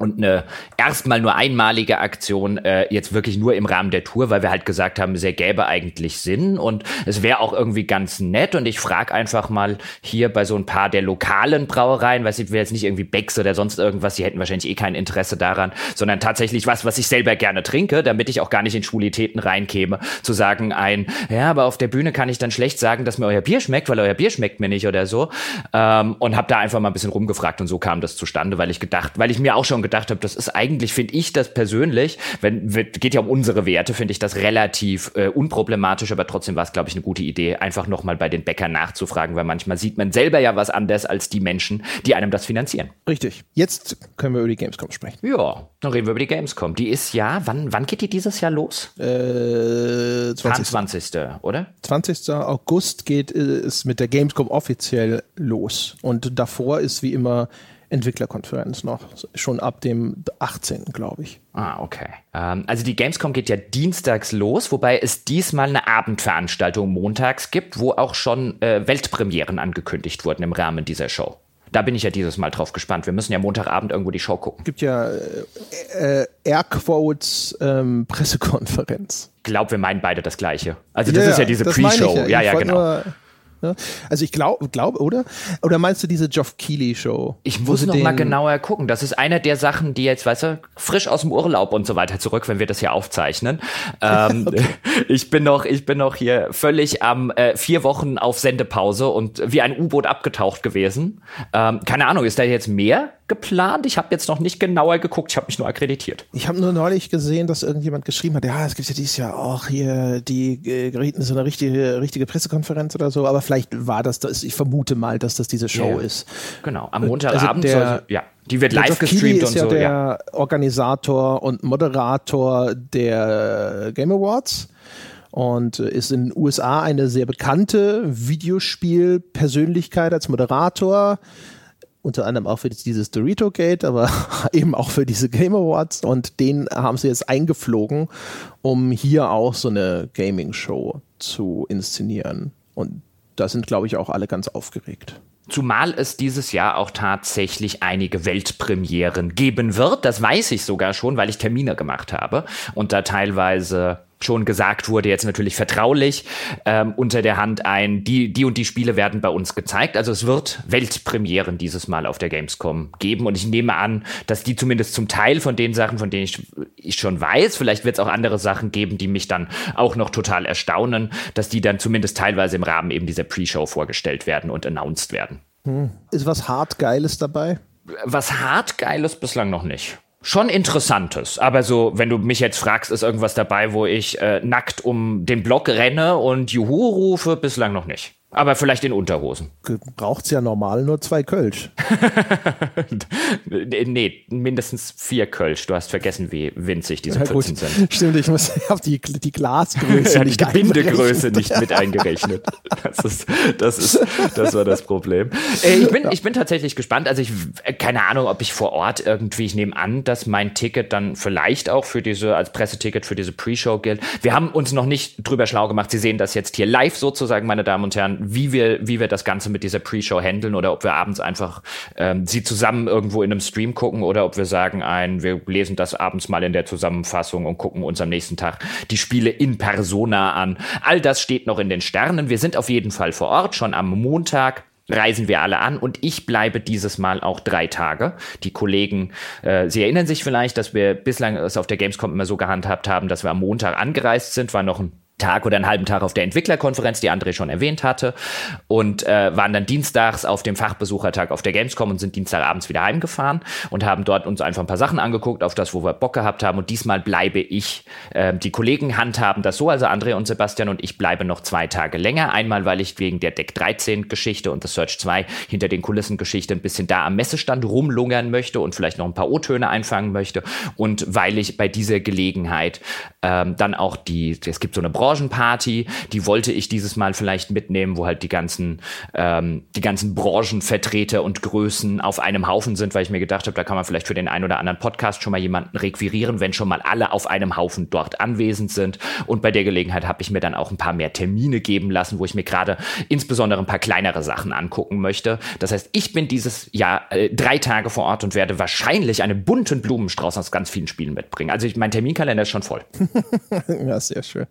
und eine erstmal nur einmalige Aktion äh, jetzt wirklich nur im Rahmen der Tour, weil wir halt gesagt haben, es gäbe eigentlich Sinn. Und es wäre auch irgendwie ganz nett. Und ich frage einfach mal hier bei so ein paar der lokalen Brauereien, weiß ich, will jetzt nicht irgendwie Becks oder sonst irgendwas, die hätten wahrscheinlich eh kein Interesse daran, sondern tatsächlich was, was ich selber gerne trinke, damit ich auch gar nicht in Schwulitäten reinkäme, zu sagen ein, ja, aber auf der Bühne kann ich dann schlecht sagen, dass mir euer Bier schmeckt, weil euer Bier schmeckt mir nicht oder so. Ähm, und habe da einfach mal ein bisschen rumgefragt und so kam das zustande, weil ich gedacht, weil ich mir auch schon gedacht habe, das ist eigentlich, finde ich das persönlich, wenn geht ja um unsere Werte, finde ich das relativ äh, unproblematisch, aber trotzdem war es, glaube ich, eine gute Idee, einfach nochmal bei den Bäckern nachzufragen, weil manchmal sieht man selber ja was anders als die Menschen, die einem das finanzieren. Richtig. Jetzt können wir über die Gamescom sprechen. Ja, dann reden wir über die Gamescom. Die ist ja, wann, wann geht die dieses Jahr los? Äh, 20. 20. oder? 20. August geht es mit der Gamescom offiziell los. Und davor ist wie immer Entwicklerkonferenz noch, schon ab dem 18. glaube ich. Ah, okay. Ähm, also die Gamescom geht ja dienstags los, wobei es diesmal eine Abendveranstaltung montags gibt, wo auch schon äh, Weltpremieren angekündigt wurden im Rahmen dieser Show. Da bin ich ja dieses Mal drauf gespannt. Wir müssen ja Montagabend irgendwo die Show gucken. Es gibt ja äh, äh, Airquotes ähm, Pressekonferenz. Ich glaube, wir meinen beide das Gleiche. Also das ja, ist ja diese Pre-Show. Ja, ja, ja genau. Nur, Ne? Also ich glaube, glaub, oder? Oder meinst du diese Geoff Keighley Show? Ich muss noch mal genauer gucken. Das ist eine der Sachen, die jetzt, weißt du, frisch aus dem Urlaub und so weiter zurück, wenn wir das hier aufzeichnen. Ähm, *laughs* okay. *laughs* Ich bin noch, ich bin noch hier völlig am äh, vier Wochen auf Sendepause und wie ein U-Boot abgetaucht gewesen. Ähm, keine Ahnung, ist da jetzt mehr? Geplant. Ich habe jetzt noch nicht genauer geguckt, ich habe mich nur akkreditiert. Ich habe nur neulich gesehen, dass irgendjemand geschrieben hat, ja, es gibt ja dieses Jahr auch hier die äh, so eine richtige, richtige Pressekonferenz oder so, aber vielleicht war das das, ich vermute mal, dass das diese Show ja. ist. Genau, am Montagabend, also der, ja, die wird live gestreamt und ja so. Der ja. Organisator und Moderator der Game Awards und ist in den USA eine sehr bekannte Videospielpersönlichkeit als Moderator unter anderem auch für dieses Dorito Gate, aber *laughs* eben auch für diese Game Awards und den haben sie jetzt eingeflogen, um hier auch so eine Gaming Show zu inszenieren. Und da sind, glaube ich, auch alle ganz aufgeregt. Zumal es dieses Jahr auch tatsächlich einige Weltpremieren geben wird. Das weiß ich sogar schon, weil ich Termine gemacht habe und da teilweise schon gesagt wurde, jetzt natürlich vertraulich ähm, unter der Hand ein, die, die und die Spiele werden bei uns gezeigt. Also es wird Weltpremieren dieses Mal auf der Gamescom geben und ich nehme an, dass die zumindest zum Teil von den Sachen, von denen ich, ich schon weiß, vielleicht wird es auch andere Sachen geben, die mich dann auch noch total erstaunen, dass die dann zumindest teilweise im Rahmen eben dieser Pre-Show vorgestellt werden und announced werden. Hm. Ist was hart Geiles dabei? Was hart Geiles bislang noch nicht schon Interessantes. Aber so, wenn du mich jetzt fragst, ist irgendwas dabei, wo ich äh, nackt um den Block renne und Juhu rufe, bislang noch nicht. Aber vielleicht in Unterhosen. Braucht's ja normal nur zwei Kölsch. *laughs* nee, mindestens vier Kölsch. Du hast vergessen, wie winzig diese ja, Pfützen sind. Stimmt, ich muss *laughs* auf die, die Glasgröße *laughs* ja, nicht die Bindegröße nicht mit eingerechnet. Das ist, das ist, das war das Problem. Äh, ich bin, ja. ich bin tatsächlich gespannt. Also ich, äh, keine Ahnung, ob ich vor Ort irgendwie, ich nehme an, dass mein Ticket dann vielleicht auch für diese, als Presseticket für diese Pre-Show gilt. Wir haben uns noch nicht drüber schlau gemacht. Sie sehen das jetzt hier live sozusagen, meine Damen und Herren wie wir, wie wir das Ganze mit dieser Pre-Show handeln oder ob wir abends einfach ähm, sie zusammen irgendwo in einem Stream gucken oder ob wir sagen, ein, wir lesen das abends mal in der Zusammenfassung und gucken uns am nächsten Tag die Spiele in Persona an. All das steht noch in den Sternen. Wir sind auf jeden Fall vor Ort, schon am Montag reisen wir alle an und ich bleibe dieses Mal auch drei Tage. Die Kollegen, äh, Sie erinnern sich vielleicht, dass wir bislang es auf der Gamescom immer so gehandhabt haben, dass wir am Montag angereist sind, war noch ein Tag oder einen halben Tag auf der Entwicklerkonferenz, die André schon erwähnt hatte, und äh, waren dann dienstags auf dem Fachbesuchertag auf der Gamescom und sind Dienstagabends wieder heimgefahren und haben dort uns einfach ein paar Sachen angeguckt, auf das, wo wir Bock gehabt haben. Und diesmal bleibe ich. Äh, die Kollegen handhaben das so, also André und Sebastian und ich bleibe noch zwei Tage länger. Einmal, weil ich wegen der Deck 13 Geschichte und das Search 2 hinter den Kulissen Geschichte ein bisschen da am Messestand rumlungern möchte und vielleicht noch ein paar O-Töne einfangen möchte. Und weil ich bei dieser Gelegenheit ähm, dann auch die, es gibt so eine Branche, Branchenparty, die wollte ich dieses Mal vielleicht mitnehmen, wo halt die ganzen, ähm, die ganzen Branchenvertreter und Größen auf einem Haufen sind, weil ich mir gedacht habe, da kann man vielleicht für den einen oder anderen Podcast schon mal jemanden requirieren, wenn schon mal alle auf einem Haufen dort anwesend sind. Und bei der Gelegenheit habe ich mir dann auch ein paar mehr Termine geben lassen, wo ich mir gerade insbesondere ein paar kleinere Sachen angucken möchte. Das heißt, ich bin dieses Jahr äh, drei Tage vor Ort und werde wahrscheinlich einen bunten Blumenstrauß aus ganz vielen Spielen mitbringen. Also ich, mein Terminkalender ist schon voll. *laughs* ja, sehr schön.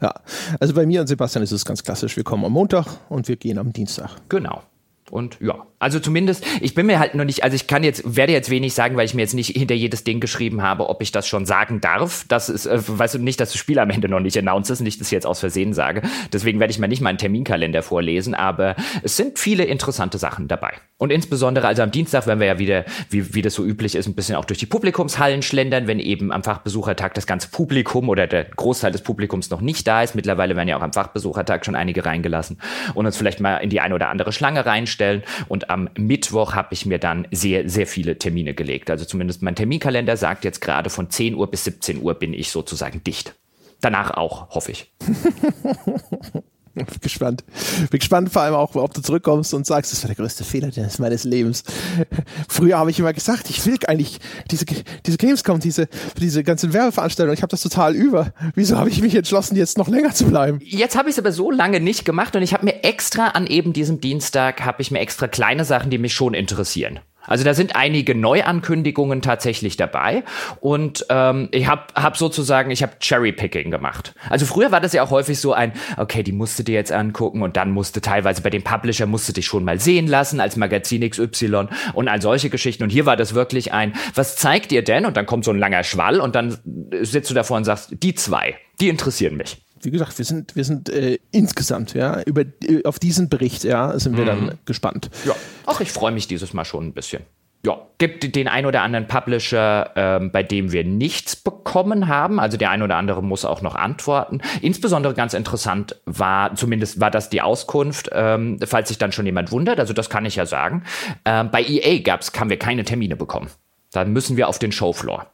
Ja, also bei mir und Sebastian ist es ganz klassisch. Wir kommen am Montag und wir gehen am Dienstag. Genau. Und ja, also zumindest, ich bin mir halt noch nicht, also ich kann jetzt, werde jetzt wenig sagen, weil ich mir jetzt nicht hinter jedes Ding geschrieben habe, ob ich das schon sagen darf. Das ist, äh, weißt du, nicht, dass das Spiel am Ende noch nicht announced ist, nicht, dass ich jetzt aus Versehen sage. Deswegen werde ich mal nicht meinen Terminkalender vorlesen, aber es sind viele interessante Sachen dabei. Und insbesondere, also am Dienstag werden wir ja wieder, wie, wie das so üblich ist, ein bisschen auch durch die Publikumshallen schlendern, wenn eben am Fachbesuchertag das ganze Publikum oder der Großteil des Publikums noch nicht da ist. Mittlerweile werden ja auch am Fachbesuchertag schon einige reingelassen und uns vielleicht mal in die eine oder andere Schlange reinstellen. Und am Mittwoch habe ich mir dann sehr, sehr viele Termine gelegt. Also zumindest mein Terminkalender sagt jetzt gerade von 10 Uhr bis 17 Uhr bin ich sozusagen dicht. Danach auch, hoffe ich. *laughs* Bin *laughs* gespannt. Bin gespannt vor allem auch, ob du zurückkommst und sagst, das war der größte Fehler meines Lebens. *laughs* Früher habe ich immer gesagt, ich will eigentlich diese, diese Gamescom, diese, diese ganzen Werbeveranstaltungen, ich habe das total über. Wieso habe ich mich entschlossen, jetzt noch länger zu bleiben? Jetzt habe ich es aber so lange nicht gemacht und ich habe mir extra an eben diesem Dienstag, habe ich mir extra kleine Sachen, die mich schon interessieren. Also da sind einige Neuankündigungen tatsächlich dabei und ähm, ich habe hab sozusagen, ich habe Cherry-Picking gemacht. Also früher war das ja auch häufig so ein, okay, die musst du dir jetzt angucken und dann musste teilweise bei dem Publisher musst du dich schon mal sehen lassen als Magazin XY und all solche Geschichten. Und hier war das wirklich ein, was zeigt ihr denn? Und dann kommt so ein langer Schwall und dann sitzt du davor und sagst, die zwei, die interessieren mich wie gesagt, wir sind, wir sind äh, insgesamt, ja, über, äh, auf diesen Bericht, ja, sind wir mhm. dann gespannt. Ja, auch ich freue mich dieses Mal schon ein bisschen. Ja, gibt den ein oder anderen Publisher, ähm, bei dem wir nichts bekommen haben. Also der ein oder andere muss auch noch antworten. Insbesondere ganz interessant war, zumindest war das die Auskunft, ähm, falls sich dann schon jemand wundert. Also das kann ich ja sagen. Ähm, bei EA gab's, haben wir keine Termine bekommen. Da müssen wir auf den Showfloor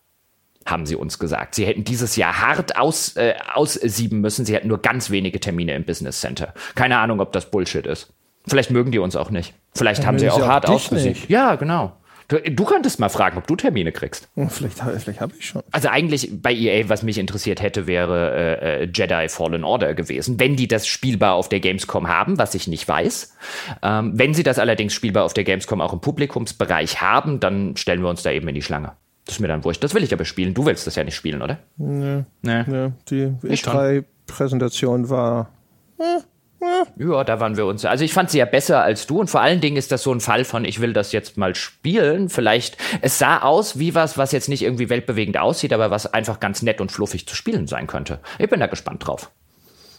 haben sie uns gesagt. Sie hätten dieses Jahr hart aus, äh, aussieben müssen. Sie hätten nur ganz wenige Termine im Business Center. Keine Ahnung, ob das Bullshit ist. Vielleicht mögen die uns auch nicht. Vielleicht ja, haben sie auch hart ausgesiebt. Ja, genau. Du, du könntest mal fragen, ob du Termine kriegst. Vielleicht, vielleicht habe ich schon. Also eigentlich bei EA, was mich interessiert hätte, wäre äh, äh, Jedi Fallen Order gewesen. Wenn die das spielbar auf der Gamescom haben, was ich nicht weiß. Ähm, wenn sie das allerdings spielbar auf der Gamescom auch im Publikumsbereich haben, dann stellen wir uns da eben in die Schlange. Das ist mir dann wurscht. Das will ich aber spielen. Du willst das ja nicht spielen, oder? Nee. nee. nee. Die E3-Präsentation war. Äh, äh. Ja, da waren wir uns. Also ich fand sie ja besser als du und vor allen Dingen ist das so ein Fall von, ich will das jetzt mal spielen. Vielleicht, es sah aus wie was, was jetzt nicht irgendwie weltbewegend aussieht, aber was einfach ganz nett und fluffig zu spielen sein könnte. Ich bin da gespannt drauf.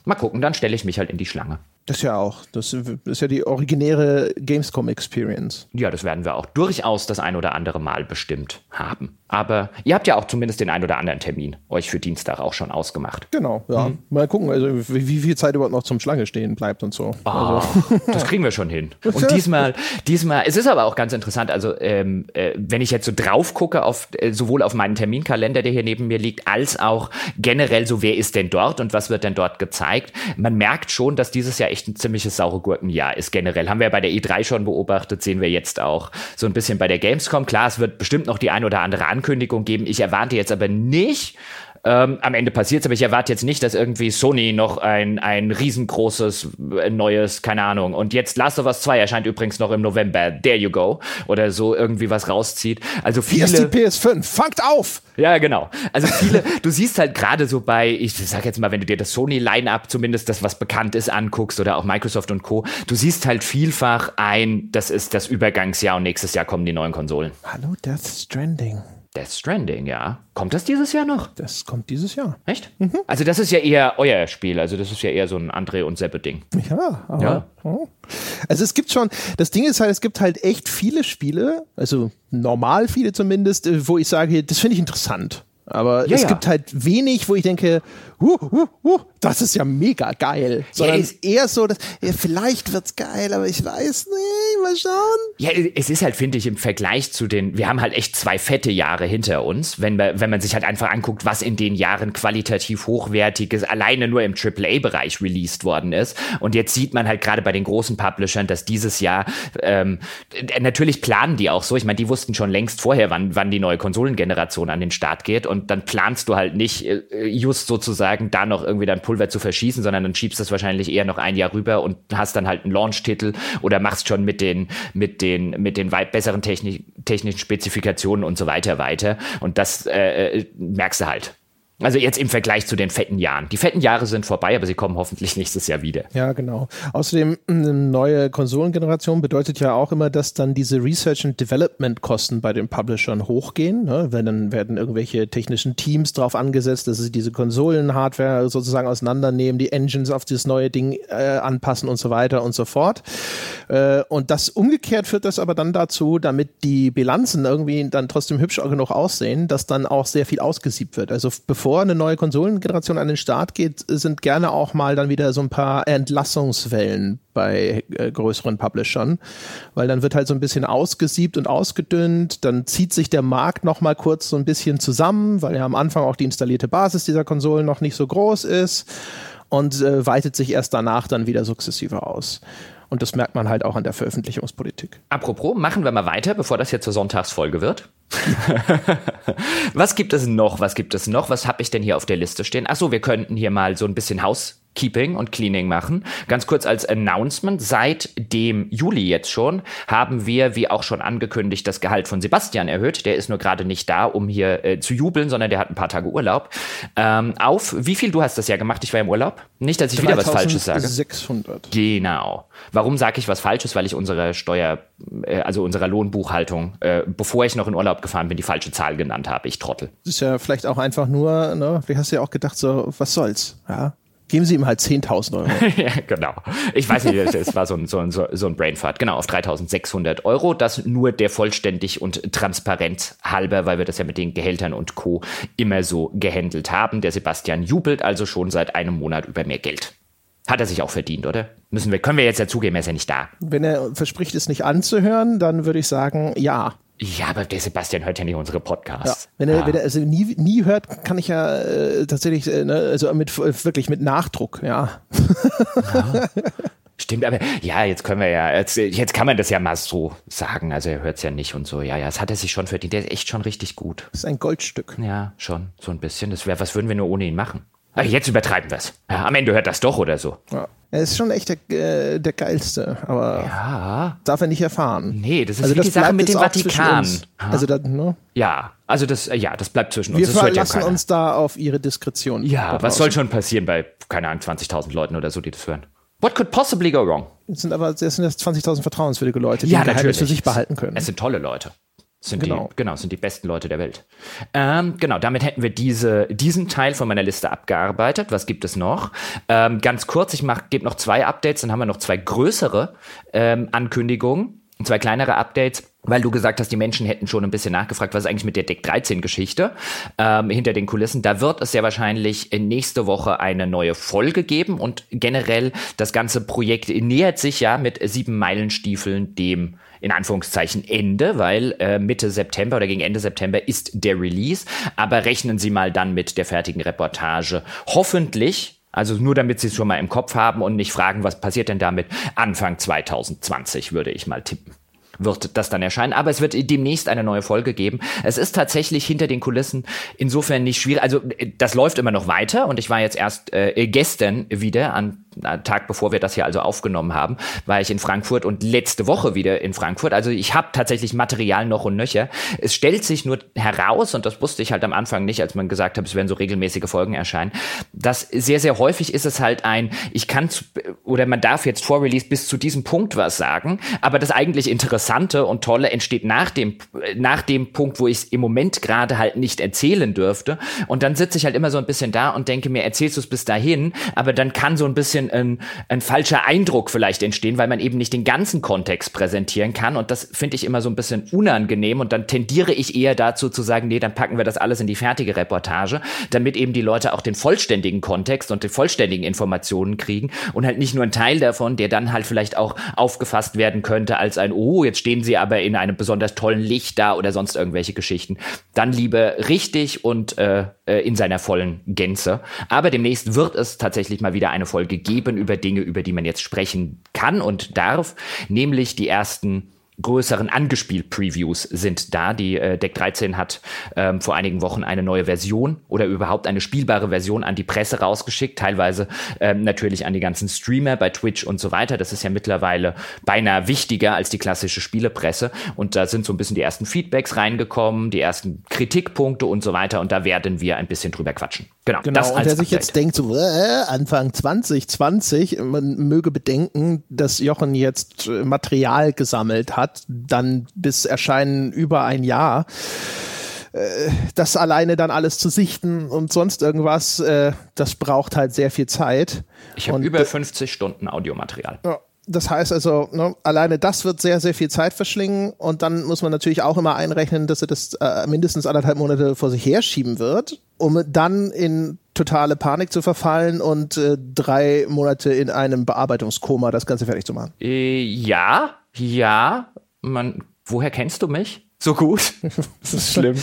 Mal gucken, dann stelle ich mich halt in die Schlange. Das ja auch. Das ist ja die originäre Gamescom Experience. Ja, das werden wir auch durchaus das ein oder andere Mal bestimmt haben. Aber ihr habt ja auch zumindest den ein oder anderen Termin euch für Dienstag auch schon ausgemacht. Genau, ja. Mhm. Mal gucken, also wie, wie, viel Zeit überhaupt noch zum Schlange stehen bleibt und so. Oh, also. *laughs* Das kriegen wir schon hin. *laughs* Und diesmal, diesmal, es ist aber auch ganz interessant, also ähm, äh, wenn ich jetzt so drauf gucke, auf, äh, sowohl auf meinen Terminkalender, der hier neben mir liegt, als auch generell so, wer ist denn dort und was wird denn dort gezeigt, man merkt schon, dass dieses Jahr echt ein ziemliches saure Gurkenjahr ist generell. Haben wir ja bei der E3 schon beobachtet, sehen wir jetzt auch so ein bisschen bei der Gamescom. Klar, es wird bestimmt noch die ein oder andere Ankündigung geben. Ich erwarte jetzt aber nicht, ähm, am Ende passiert es, aber ich erwarte jetzt nicht, dass irgendwie Sony noch ein, ein riesengroßes äh, neues, keine Ahnung. Und jetzt Last of Us 2 erscheint übrigens noch im November. There you go. Oder so irgendwie was rauszieht. Also viele. Hier ist die PS5. Fangt auf! Ja, genau. Also viele, du siehst halt gerade so bei, ich sag jetzt mal, wenn du dir das Sony-Line-Up zumindest das, was bekannt ist, anguckst oder auch Microsoft und Co., du siehst halt vielfach ein, das ist das Übergangsjahr und nächstes Jahr kommen die neuen Konsolen. Hallo Death Stranding. Death Stranding, ja. Kommt das dieses Jahr noch? Das kommt dieses Jahr. Echt? Mhm. Also das ist ja eher euer Spiel. Also das ist ja eher so ein André und Seppe-Ding. Ja, aber, ja. Oh. Also es gibt schon, das Ding ist halt, es gibt halt echt viele Spiele, also normal viele zumindest, äh, wo ich sage, das finde ich interessant. Aber ja, es ja. gibt halt wenig, wo ich denke, uh, uh, uh, das ist ja mega geil. Sondern ja, ist eher so, dass, ja, vielleicht wird's geil, aber ich weiß nicht, mal schauen. Ja, es ist halt, finde ich, im Vergleich zu den, wir haben halt echt zwei fette Jahre hinter uns, wenn man, wenn man sich halt einfach anguckt, was in den Jahren qualitativ hochwertiges alleine nur im AAA-Bereich released worden ist. Und jetzt sieht man halt gerade bei den großen Publishern, dass dieses Jahr, ähm, natürlich planen die auch so. Ich meine, die wussten schon längst vorher, wann, wann die neue Konsolengeneration an den Start geht. Und dann planst du halt nicht äh, just sozusagen da noch irgendwie dein Pulver zu verschießen, sondern dann schiebst du es wahrscheinlich eher noch ein Jahr rüber und hast dann halt einen Launch-Titel oder machst schon mit den, mit den, mit den weit besseren Technik, technischen Spezifikationen und so weiter weiter. Und das äh, äh merkst du halt. Also jetzt im Vergleich zu den fetten Jahren. Die fetten Jahre sind vorbei, aber sie kommen hoffentlich nächstes Jahr wieder. Ja, genau. Außerdem eine neue Konsolengeneration bedeutet ja auch immer, dass dann diese Research and Development Kosten bei den Publishern hochgehen. Ne? Wenn dann werden irgendwelche technischen Teams drauf angesetzt, dass sie diese Konsolen-Hardware sozusagen auseinandernehmen, die Engines auf dieses neue Ding äh, anpassen und so weiter und so fort. Äh, und das umgekehrt führt das aber dann dazu, damit die Bilanzen irgendwie dann trotzdem hübsch genug aussehen, dass dann auch sehr viel ausgesiebt wird. Also bevor bevor eine neue Konsolengeneration an den Start geht, sind gerne auch mal dann wieder so ein paar Entlassungswellen bei äh, größeren Publishern, weil dann wird halt so ein bisschen ausgesiebt und ausgedünnt, dann zieht sich der Markt noch mal kurz so ein bisschen zusammen, weil ja am Anfang auch die installierte Basis dieser Konsolen noch nicht so groß ist und äh, weitet sich erst danach dann wieder sukzessive aus. Und das merkt man halt auch an der Veröffentlichungspolitik. Apropos, machen wir mal weiter, bevor das jetzt zur Sonntagsfolge wird. *laughs* was gibt es noch? Was gibt es noch? Was habe ich denn hier auf der Liste stehen? Achso, wir könnten hier mal so ein bisschen Haus Keeping und Cleaning machen. Ganz kurz als Announcement, seit dem Juli jetzt schon haben wir, wie auch schon angekündigt, das Gehalt von Sebastian erhöht. Der ist nur gerade nicht da, um hier äh, zu jubeln, sondern der hat ein paar Tage Urlaub. Ähm, auf, wie viel, du hast das ja gemacht, ich war im Urlaub. Nicht, dass ich wieder was Falsches sage. 600. Genau. Warum sage ich was Falsches? Weil ich unsere Steuer, äh, also unserer Lohnbuchhaltung, äh, bevor ich noch in Urlaub gefahren bin, die falsche Zahl genannt habe. Ich trottel. Das ist ja vielleicht auch einfach nur, ne, wie hast du ja auch gedacht, so, was soll's, ja? Geben Sie ihm halt 10.000 Euro. *laughs* ja, genau. Ich weiß nicht, es war so ein, so ein, so ein Brainfart. Genau, auf 3.600 Euro. Das nur der vollständig und transparent halber, weil wir das ja mit den Gehältern und Co. immer so gehandelt haben. Der Sebastian jubelt also schon seit einem Monat über mehr Geld. Hat er sich auch verdient, oder? Müssen wir, können wir jetzt ja zugeben, er ist ja nicht da. Wenn er verspricht, es nicht anzuhören, dann würde ich sagen, ja. Ja, aber der Sebastian hört ja nicht unsere Podcasts. Ja, wenn er, ja. wenn er also nie, nie hört, kann ich ja äh, tatsächlich, äh, ne, also mit wirklich mit Nachdruck, ja. ja. Stimmt, aber ja, jetzt können wir ja, jetzt, jetzt kann man das ja mal so sagen. Also er hört es ja nicht und so. Ja, ja, das hat er sich schon verdient. Der ist echt schon richtig gut. Das ist ein Goldstück. Ja, schon, so ein bisschen. Das wäre, was würden wir nur ohne ihn machen? Ach, jetzt übertreiben wir es. Ja, am Ende hört das doch oder so. Ja. Er ist schon echt der, äh, der geilste, aber ja. darf er nicht erfahren. Nee, das ist also das die Sache mit dem Vatikan. Also das, ne? Ja, also das, ja, das bleibt zwischen uns. Wir verlassen uns da auf ihre Diskretion. Ja, was soll schon passieren bei, keine Ahnung, 20.000 Leuten oder so, die das hören? What could possibly go wrong? Es sind aber es sind jetzt 20.000 vertrauenswürdige Leute, die ja, Geheimnis für sich behalten können. Es sind tolle Leute. Sind genau. Die, genau, sind die besten Leute der Welt. Ähm, genau, damit hätten wir diese, diesen Teil von meiner Liste abgearbeitet. Was gibt es noch? Ähm, ganz kurz, ich gebe noch zwei Updates, dann haben wir noch zwei größere ähm, Ankündigungen, zwei kleinere Updates weil du gesagt hast, die Menschen hätten schon ein bisschen nachgefragt, was ist eigentlich mit der Deck 13 Geschichte ähm, hinter den Kulissen. Da wird es sehr wahrscheinlich nächste Woche eine neue Folge geben und generell das ganze Projekt nähert sich ja mit sieben Meilenstiefeln dem in Anführungszeichen Ende, weil äh, Mitte September oder gegen Ende September ist der Release. Aber rechnen Sie mal dann mit der fertigen Reportage. Hoffentlich also nur damit Sie es schon mal im Kopf haben und nicht fragen, was passiert denn damit Anfang 2020, würde ich mal tippen wird das dann erscheinen. Aber es wird demnächst eine neue Folge geben. Es ist tatsächlich hinter den Kulissen insofern nicht schwierig. Also das läuft immer noch weiter und ich war jetzt erst äh, gestern wieder an Tag bevor wir das hier also aufgenommen haben, war ich in Frankfurt und letzte Woche wieder in Frankfurt. Also ich habe tatsächlich Material noch und nöcher. Es stellt sich nur heraus, und das wusste ich halt am Anfang nicht, als man gesagt hat, es werden so regelmäßige Folgen erscheinen, dass sehr, sehr häufig ist es halt ein, ich kann zu, oder man darf jetzt vor Release bis zu diesem Punkt was sagen, aber das eigentlich Interessante und Tolle entsteht nach dem, nach dem Punkt, wo ich es im Moment gerade halt nicht erzählen dürfte. Und dann sitze ich halt immer so ein bisschen da und denke mir, erzählst du es bis dahin, aber dann kann so ein bisschen bisschen ein, ein falscher Eindruck vielleicht entstehen, weil man eben nicht den ganzen Kontext präsentieren kann. Und das finde ich immer so ein bisschen unangenehm. Und dann tendiere ich eher dazu zu sagen, nee, dann packen wir das alles in die fertige Reportage, damit eben die Leute auch den vollständigen Kontext und die vollständigen Informationen kriegen und halt nicht nur ein Teil davon, der dann halt vielleicht auch aufgefasst werden könnte als ein, oh, jetzt stehen sie aber in einem besonders tollen Licht da oder sonst irgendwelche Geschichten. Dann lieber richtig und äh, äh in seiner vollen Gänze. Aber demnächst wird es tatsächlich mal wieder eine Folge geben geben über Dinge, über die man jetzt sprechen kann und darf, nämlich die ersten größeren Angespielt-Previews sind da. Die äh, Deck 13 hat ähm, vor einigen Wochen eine neue Version oder überhaupt eine spielbare Version an die Presse rausgeschickt, teilweise ähm, natürlich an die ganzen Streamer bei Twitch und so weiter. Das ist ja mittlerweile beinahe wichtiger als die klassische Spielepresse. Und da sind so ein bisschen die ersten Feedbacks reingekommen, die ersten Kritikpunkte und so weiter. Und da werden wir ein bisschen drüber quatschen. Genau. genau. Und wer sich jetzt denkt, so äh, Anfang 2020, man möge bedenken, dass Jochen jetzt äh, Material gesammelt hat hat, dann bis Erscheinen über ein Jahr äh, das alleine dann alles zu sichten und sonst irgendwas, äh, das braucht halt sehr viel Zeit. Ich habe über 50 Stunden Audiomaterial. Das heißt also, ne, alleine das wird sehr, sehr viel Zeit verschlingen und dann muss man natürlich auch immer einrechnen, dass er das äh, mindestens anderthalb Monate vor sich herschieben wird, um dann in totale Panik zu verfallen und äh, drei Monate in einem Bearbeitungskoma das Ganze fertig zu machen. Äh, ja, ja, man, woher kennst du mich? So gut. *laughs* das ist schlimm.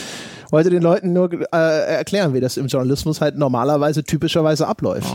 Wollte den Leuten nur äh, erklären, wie das im Journalismus halt normalerweise typischerweise abläuft.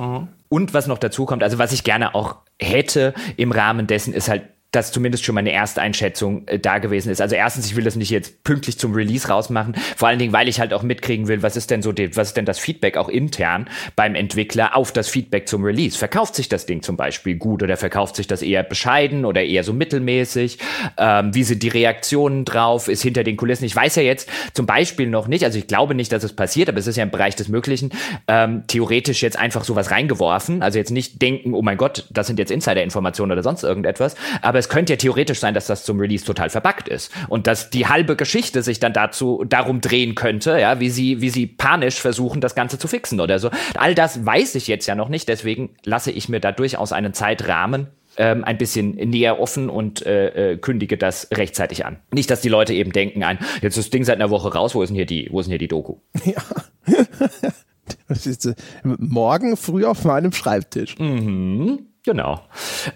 Und was noch dazu kommt, also was ich gerne auch hätte im Rahmen dessen, ist halt dass zumindest schon meine erste Einschätzung äh, da gewesen ist. Also erstens, ich will das nicht jetzt pünktlich zum Release rausmachen, vor allen Dingen, weil ich halt auch mitkriegen will, was ist denn so, die, was ist denn das Feedback auch intern beim Entwickler auf das Feedback zum Release? Verkauft sich das Ding zum Beispiel gut oder verkauft sich das eher bescheiden oder eher so mittelmäßig? Ähm, wie sind die Reaktionen drauf? Ist hinter den Kulissen? Ich weiß ja jetzt zum Beispiel noch nicht, also ich glaube nicht, dass es passiert, aber es ist ja im Bereich des Möglichen, ähm, theoretisch jetzt einfach sowas reingeworfen. Also jetzt nicht denken, oh mein Gott, das sind jetzt Insider-Informationen oder sonst irgendetwas, aber es könnte ja theoretisch sein, dass das zum Release total verbuggt ist und dass die halbe Geschichte sich dann dazu darum drehen könnte, ja, wie sie wie sie panisch versuchen, das Ganze zu fixen oder so. All das weiß ich jetzt ja noch nicht, deswegen lasse ich mir da durchaus einen Zeitrahmen ähm, ein bisschen näher offen und äh, äh, kündige das rechtzeitig an. Nicht, dass die Leute eben denken, ein, jetzt ist das Ding seit einer Woche raus, wo ist denn hier die, wo ist denn hier die Doku? *laughs* Ja. *laughs* Morgen früh auf meinem Schreibtisch. Mhm. Genau.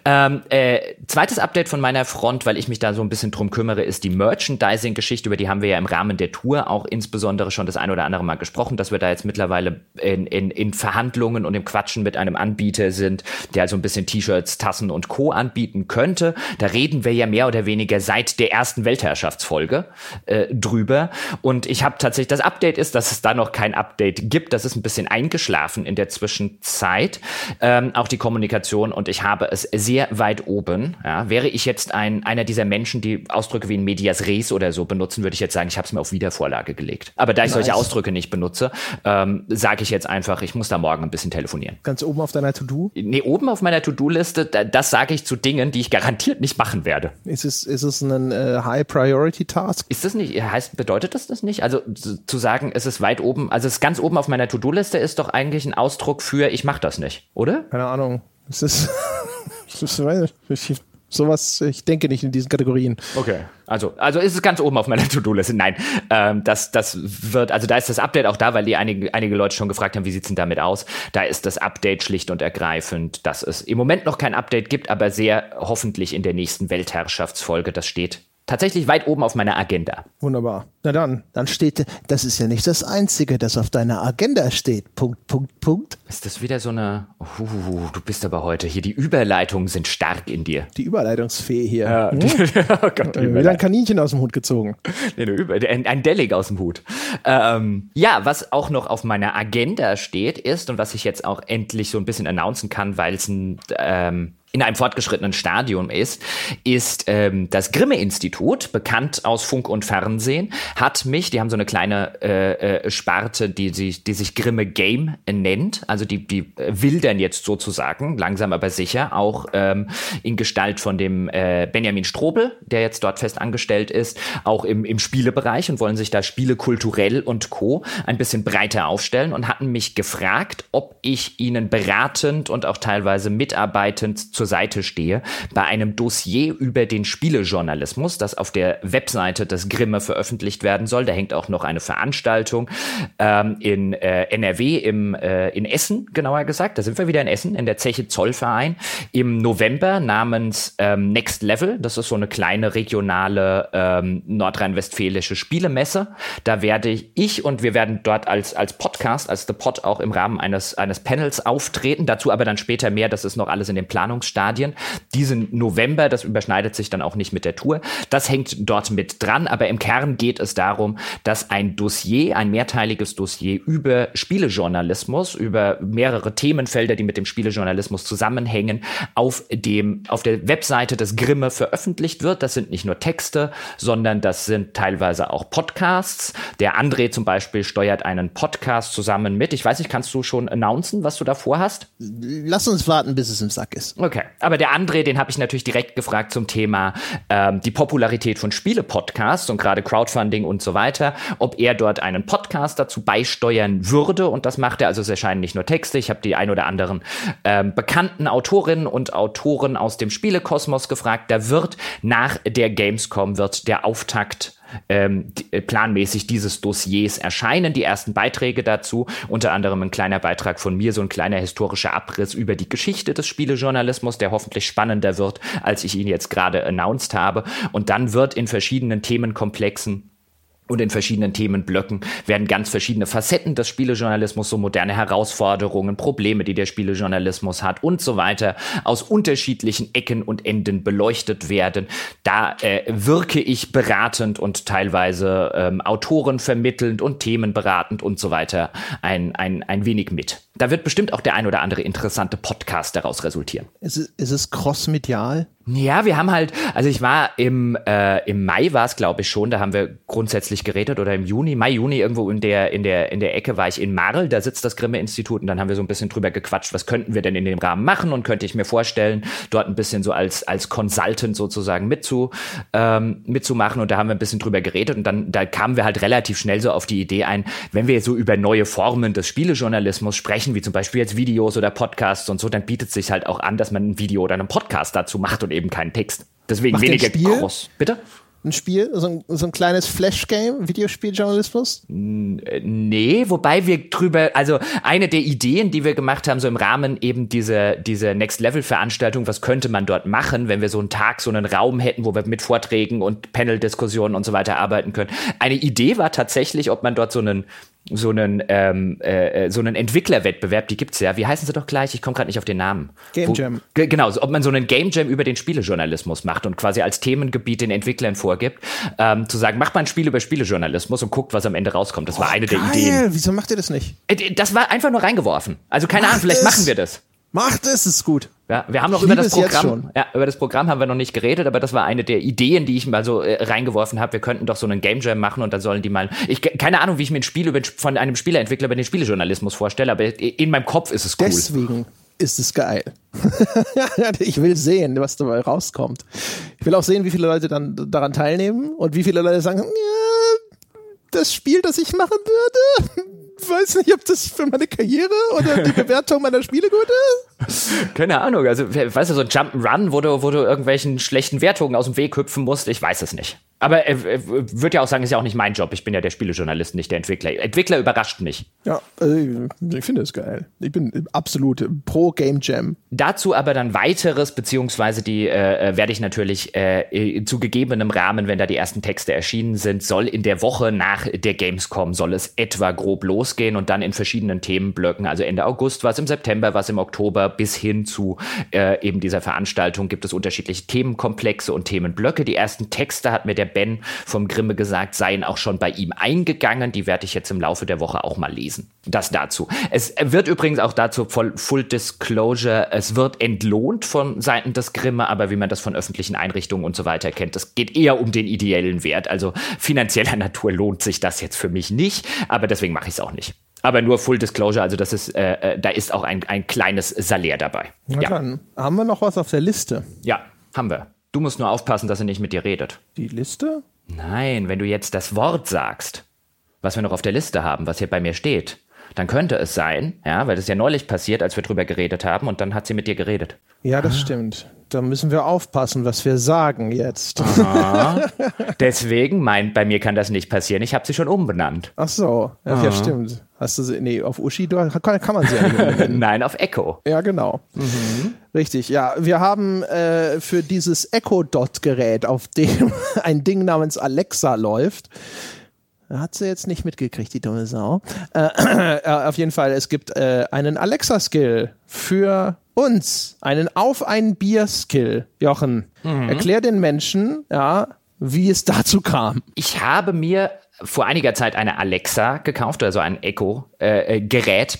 Ähm, äh, zweites Update von meiner Front, weil ich mich da so ein bisschen drum kümmere, ist die Merchandising-Geschichte, über die haben wir ja im Rahmen der Tour auch insbesondere schon das ein oder andere Mal gesprochen, dass wir da jetzt mittlerweile in, in, in Verhandlungen und im Quatschen mit einem Anbieter sind, der also ein bisschen T-Shirts, Tassen und Co. anbieten könnte. Da reden wir ja mehr oder weniger seit der ersten Weltherrschaftsfolge äh, drüber. Und ich habe tatsächlich, das Update ist, dass es da noch kein Update gibt. Das ist ein bisschen eingeschlafen in der Zwischenzeit. Ähm, auch die Kommunikation und ich habe es sehr weit oben. Ja, wäre ich jetzt ein, einer dieser Menschen, die Ausdrücke wie in Medias Res oder so benutzen, würde ich jetzt sagen, ich habe es mir auf Wiedervorlage gelegt. Aber da ich nice. solche Ausdrücke nicht benutze, ähm, sage ich jetzt einfach, ich muss da morgen ein bisschen telefonieren. Ganz oben auf deiner To-Do? Nee, oben auf meiner To-Do-Liste, das sage ich zu Dingen, die ich garantiert nicht machen werde. Ist es, ist es ein äh, High-Priority-Task? Ist das nicht, heißt, bedeutet das das nicht? Also zu sagen, es ist weit oben, also es ist ganz oben auf meiner To-Do-Liste ist doch eigentlich ein Ausdruck für, ich mache das nicht, oder? Keine Ahnung. Es ist, *laughs* es ist ich, sowas, ich denke nicht in diesen Kategorien. Okay, also, also ist es ganz oben auf meiner To-Do-Liste. Nein, ähm, das, das wird, also da ist das Update auch da, weil die einige, einige Leute schon gefragt haben, wie sieht's denn damit aus? Da ist das Update schlicht und ergreifend, dass es im Moment noch kein Update gibt, aber sehr hoffentlich in der nächsten Weltherrschaftsfolge. Das steht tatsächlich weit oben auf meiner Agenda. Wunderbar. Na dann, dann steht, das ist ja nicht das Einzige, das auf deiner Agenda steht. Punkt, Punkt, Punkt. Ist das wieder so eine, uh, du bist aber heute hier, die Überleitungen sind stark in dir. Die Überleitungsfee hier. Ja, hm? *laughs* oh Gott, äh, wieder ein Kaninchen aus dem Hut gezogen. ein, ein Delig aus dem Hut. Ähm, ja, was auch noch auf meiner Agenda steht, ist, und was ich jetzt auch endlich so ein bisschen announcen kann, weil es ein ähm, in einem fortgeschrittenen Stadium ist, ist ähm, das Grimme-Institut, bekannt aus Funk und Fernsehen, hat mich, die haben so eine kleine äh, äh, Sparte, die sich, die sich Grimme Game nennt, also die, die wildern jetzt sozusagen, langsam aber sicher, auch ähm, in Gestalt von dem äh, Benjamin Strobel, der jetzt dort fest angestellt ist, auch im, im Spielebereich und wollen sich da Spiele kulturell und Co. ein bisschen breiter aufstellen und hatten mich gefragt, ob ich ihnen beratend und auch teilweise mitarbeitend zur Seite stehe bei einem Dossier über den Spielejournalismus, das auf der Webseite des Grimme veröffentlicht werden soll. Da hängt auch noch eine Veranstaltung ähm, in äh, NRW, im, äh, in Essen, genauer gesagt. Da sind wir wieder in Essen, in der Zeche Zollverein, im November namens ähm, Next Level. Das ist so eine kleine regionale ähm, nordrhein-westfälische Spielemesse. Da werde ich und wir werden dort als, als Podcast, als The Pod auch im Rahmen eines, eines Panels auftreten. Dazu aber dann später mehr. Das ist noch alles in den Planungsstadien. Stadien. Diesen November, das überschneidet sich dann auch nicht mit der Tour. Das hängt dort mit dran, aber im Kern geht es darum, dass ein Dossier, ein mehrteiliges Dossier über Spielejournalismus, über mehrere Themenfelder, die mit dem Spielejournalismus zusammenhängen, auf dem, auf der Webseite des Grimme veröffentlicht wird. Das sind nicht nur Texte, sondern das sind teilweise auch Podcasts. Der André zum Beispiel steuert einen Podcast zusammen mit. Ich weiß nicht, kannst du schon announcen, was du da vorhast? Lass uns warten, bis es im Sack ist. Okay. Aber der André, den habe ich natürlich direkt gefragt zum Thema ähm, die Popularität von Spiele-Podcasts und gerade Crowdfunding und so weiter, ob er dort einen Podcast dazu beisteuern würde. Und das macht er. Also es erscheinen nicht nur Texte. Ich habe die ein oder anderen ähm, bekannten Autorinnen und Autoren aus dem Spielekosmos gefragt. Da wird nach der Gamescom wird der Auftakt ähm, äh, planmäßig dieses Dossiers erscheinen. Die ersten Beiträge dazu, unter anderem ein kleiner Beitrag von mir, so ein kleiner historischer Abriss über die Geschichte des Spielejournalismus, der hoffentlich spannender wird, als ich ihn jetzt gerade announced habe. Und dann wird in verschiedenen Themenkomplexen und in verschiedenen Themenblöcken werden ganz verschiedene Facetten des Spielejournalismus, so moderne Herausforderungen, Probleme, die der Spielejournalismus hat und so weiter, aus unterschiedlichen Ecken und Enden beleuchtet werden. Da äh, wirke ich beratend und teilweise ähm, Autoren vermittelnd und Themen beratend und so weiter ein, ein, ein wenig mit. Da wird bestimmt auch der ein oder andere interessante Podcast daraus resultieren. Ist es, ist es crossmedial? Ja, wir haben halt, also ich war im, äh, im Mai war es, glaube ich, schon, da haben wir grundsätzlich geredet oder im Juni, Mai, Juni irgendwo in der, in der, in der Ecke war ich in Marl, da sitzt das Grimme-Institut und dann haben wir so ein bisschen drüber gequatscht, was könnten wir denn in dem Rahmen machen und könnte ich mir vorstellen, dort ein bisschen so als, als Consultant sozusagen mitzu, ähm, mitzumachen und da haben wir ein bisschen drüber geredet und dann, da kamen wir halt relativ schnell so auf die Idee ein, wenn wir so über neue Formen des Spielejournalismus sprechen, wie zum Beispiel jetzt Videos oder Podcasts und so, dann bietet es sich halt auch an, dass man ein Video oder einen Podcast dazu macht und eben keinen Text. Deswegen Macht weniger Cross. Bitte? ein Spiel, so ein, so ein kleines Flash-Game, Videospieljournalismus? Nee, wobei wir drüber, also eine der Ideen, die wir gemacht haben, so im Rahmen eben dieser diese Next-Level-Veranstaltung, was könnte man dort machen, wenn wir so einen Tag, so einen Raum hätten, wo wir mit Vorträgen und Panel-Diskussionen und so weiter arbeiten können. Eine Idee war tatsächlich, ob man dort so einen so einen, ähm, äh, äh, so einen Entwicklerwettbewerb, die gibt's ja. Wie heißen sie doch gleich? Ich komme gerade nicht auf den Namen. Game Jam. Wo, genau, so, ob man so einen Game Jam über den Spielejournalismus macht und quasi als Themengebiet den Entwicklern vorgibt, ähm, zu sagen, macht mal ein Spiel über Spielejournalismus und guckt, was am Ende rauskommt. Das war eine geil. der Ideen. Wieso macht ihr das nicht? Äh, das war einfach nur reingeworfen. Also keine macht Ahnung, vielleicht es. machen wir das. Macht es, ist gut. Ja, wir haben noch über das Programm, ja, über das Programm haben wir noch nicht geredet, aber das war eine der Ideen, die ich mal so äh, reingeworfen habe. Wir könnten doch so einen Game Jam machen und dann sollen die mal, ich keine Ahnung, wie ich mir ein Spiel über, von einem Spieleentwickler über den Spielejournalismus vorstelle, aber in meinem Kopf ist es cool. Deswegen ist es geil. *laughs* ich will sehen, was dabei rauskommt. Ich will auch sehen, wie viele Leute dann daran teilnehmen und wie viele Leute sagen, ja, das Spiel, das ich machen würde, weiß nicht, ob das für meine Karriere oder die *laughs* Bewertung meiner Spiele gut ist. Keine Ahnung. Also, weißt du, so ein Jump'n'Run, wo du, wo du irgendwelchen schlechten Wertungen aus dem Weg hüpfen musst, ich weiß es nicht. Aber er, er würde ja auch sagen, ist ja auch nicht mein Job. Ich bin ja der Spielejournalist, nicht der Entwickler. Entwickler überrascht mich. Ja, also ich finde es geil. Ich bin absolut pro Game Jam. Dazu aber dann weiteres, beziehungsweise die äh, äh werde ich natürlich äh, zu gegebenem Rahmen, wenn da die ersten Texte erschienen sind, soll in der Woche nach der Gamescom soll es etwa grob losgehen und dann in verschiedenen Themenblöcken, also Ende August, was im September, was im Oktober, bis hin zu äh, eben dieser Veranstaltung gibt es unterschiedliche Themenkomplexe und Themenblöcke. Die ersten Texte hat mir der Ben vom Grimme gesagt, seien auch schon bei ihm eingegangen. Die werde ich jetzt im Laufe der Woche auch mal lesen. Das dazu. Es wird übrigens auch dazu voll Full Disclosure, es wird entlohnt von Seiten des Grimme, aber wie man das von öffentlichen Einrichtungen und so weiter kennt, das geht eher um den ideellen Wert. Also finanzieller *laughs* Natur lohnt sich das jetzt für mich nicht, aber deswegen mache ich es auch nicht. Aber nur Full Disclosure, also das ist, äh, äh, da ist auch ein, ein kleines Salär dabei. Na ja. dann haben wir noch was auf der Liste. Ja, haben wir. Du musst nur aufpassen, dass er nicht mit dir redet. Die Liste? Nein, wenn du jetzt das Wort sagst, was wir noch auf der Liste haben, was hier bei mir steht, dann könnte es sein, ja, weil das ist ja neulich passiert, als wir drüber geredet haben und dann hat sie mit dir geredet. Ja, das ah. stimmt. Da müssen wir aufpassen, was wir sagen jetzt. *laughs* Deswegen meint, bei mir kann das nicht passieren. Ich habe sie schon umbenannt. Ach so, ja, ja, stimmt. Hast du sie, nee, auf Uschi kann, kann man sie ja nicht. *laughs* Nein, auf Echo. Ja, genau. Mhm. Richtig, ja. Wir haben äh, für dieses Echo-Dot-Gerät, auf dem *laughs* ein Ding namens Alexa läuft, hat sie jetzt nicht mitgekriegt, die dumme Sau. Äh, *clears throat* äh, auf jeden Fall, es gibt äh, einen Alexa-Skill für uns. Einen Auf ein Bier-Skill. Jochen, mhm. erklär den Menschen, ja, wie es dazu kam. Ich habe mir vor einiger Zeit eine Alexa gekauft, also ein Echo-Gerät äh,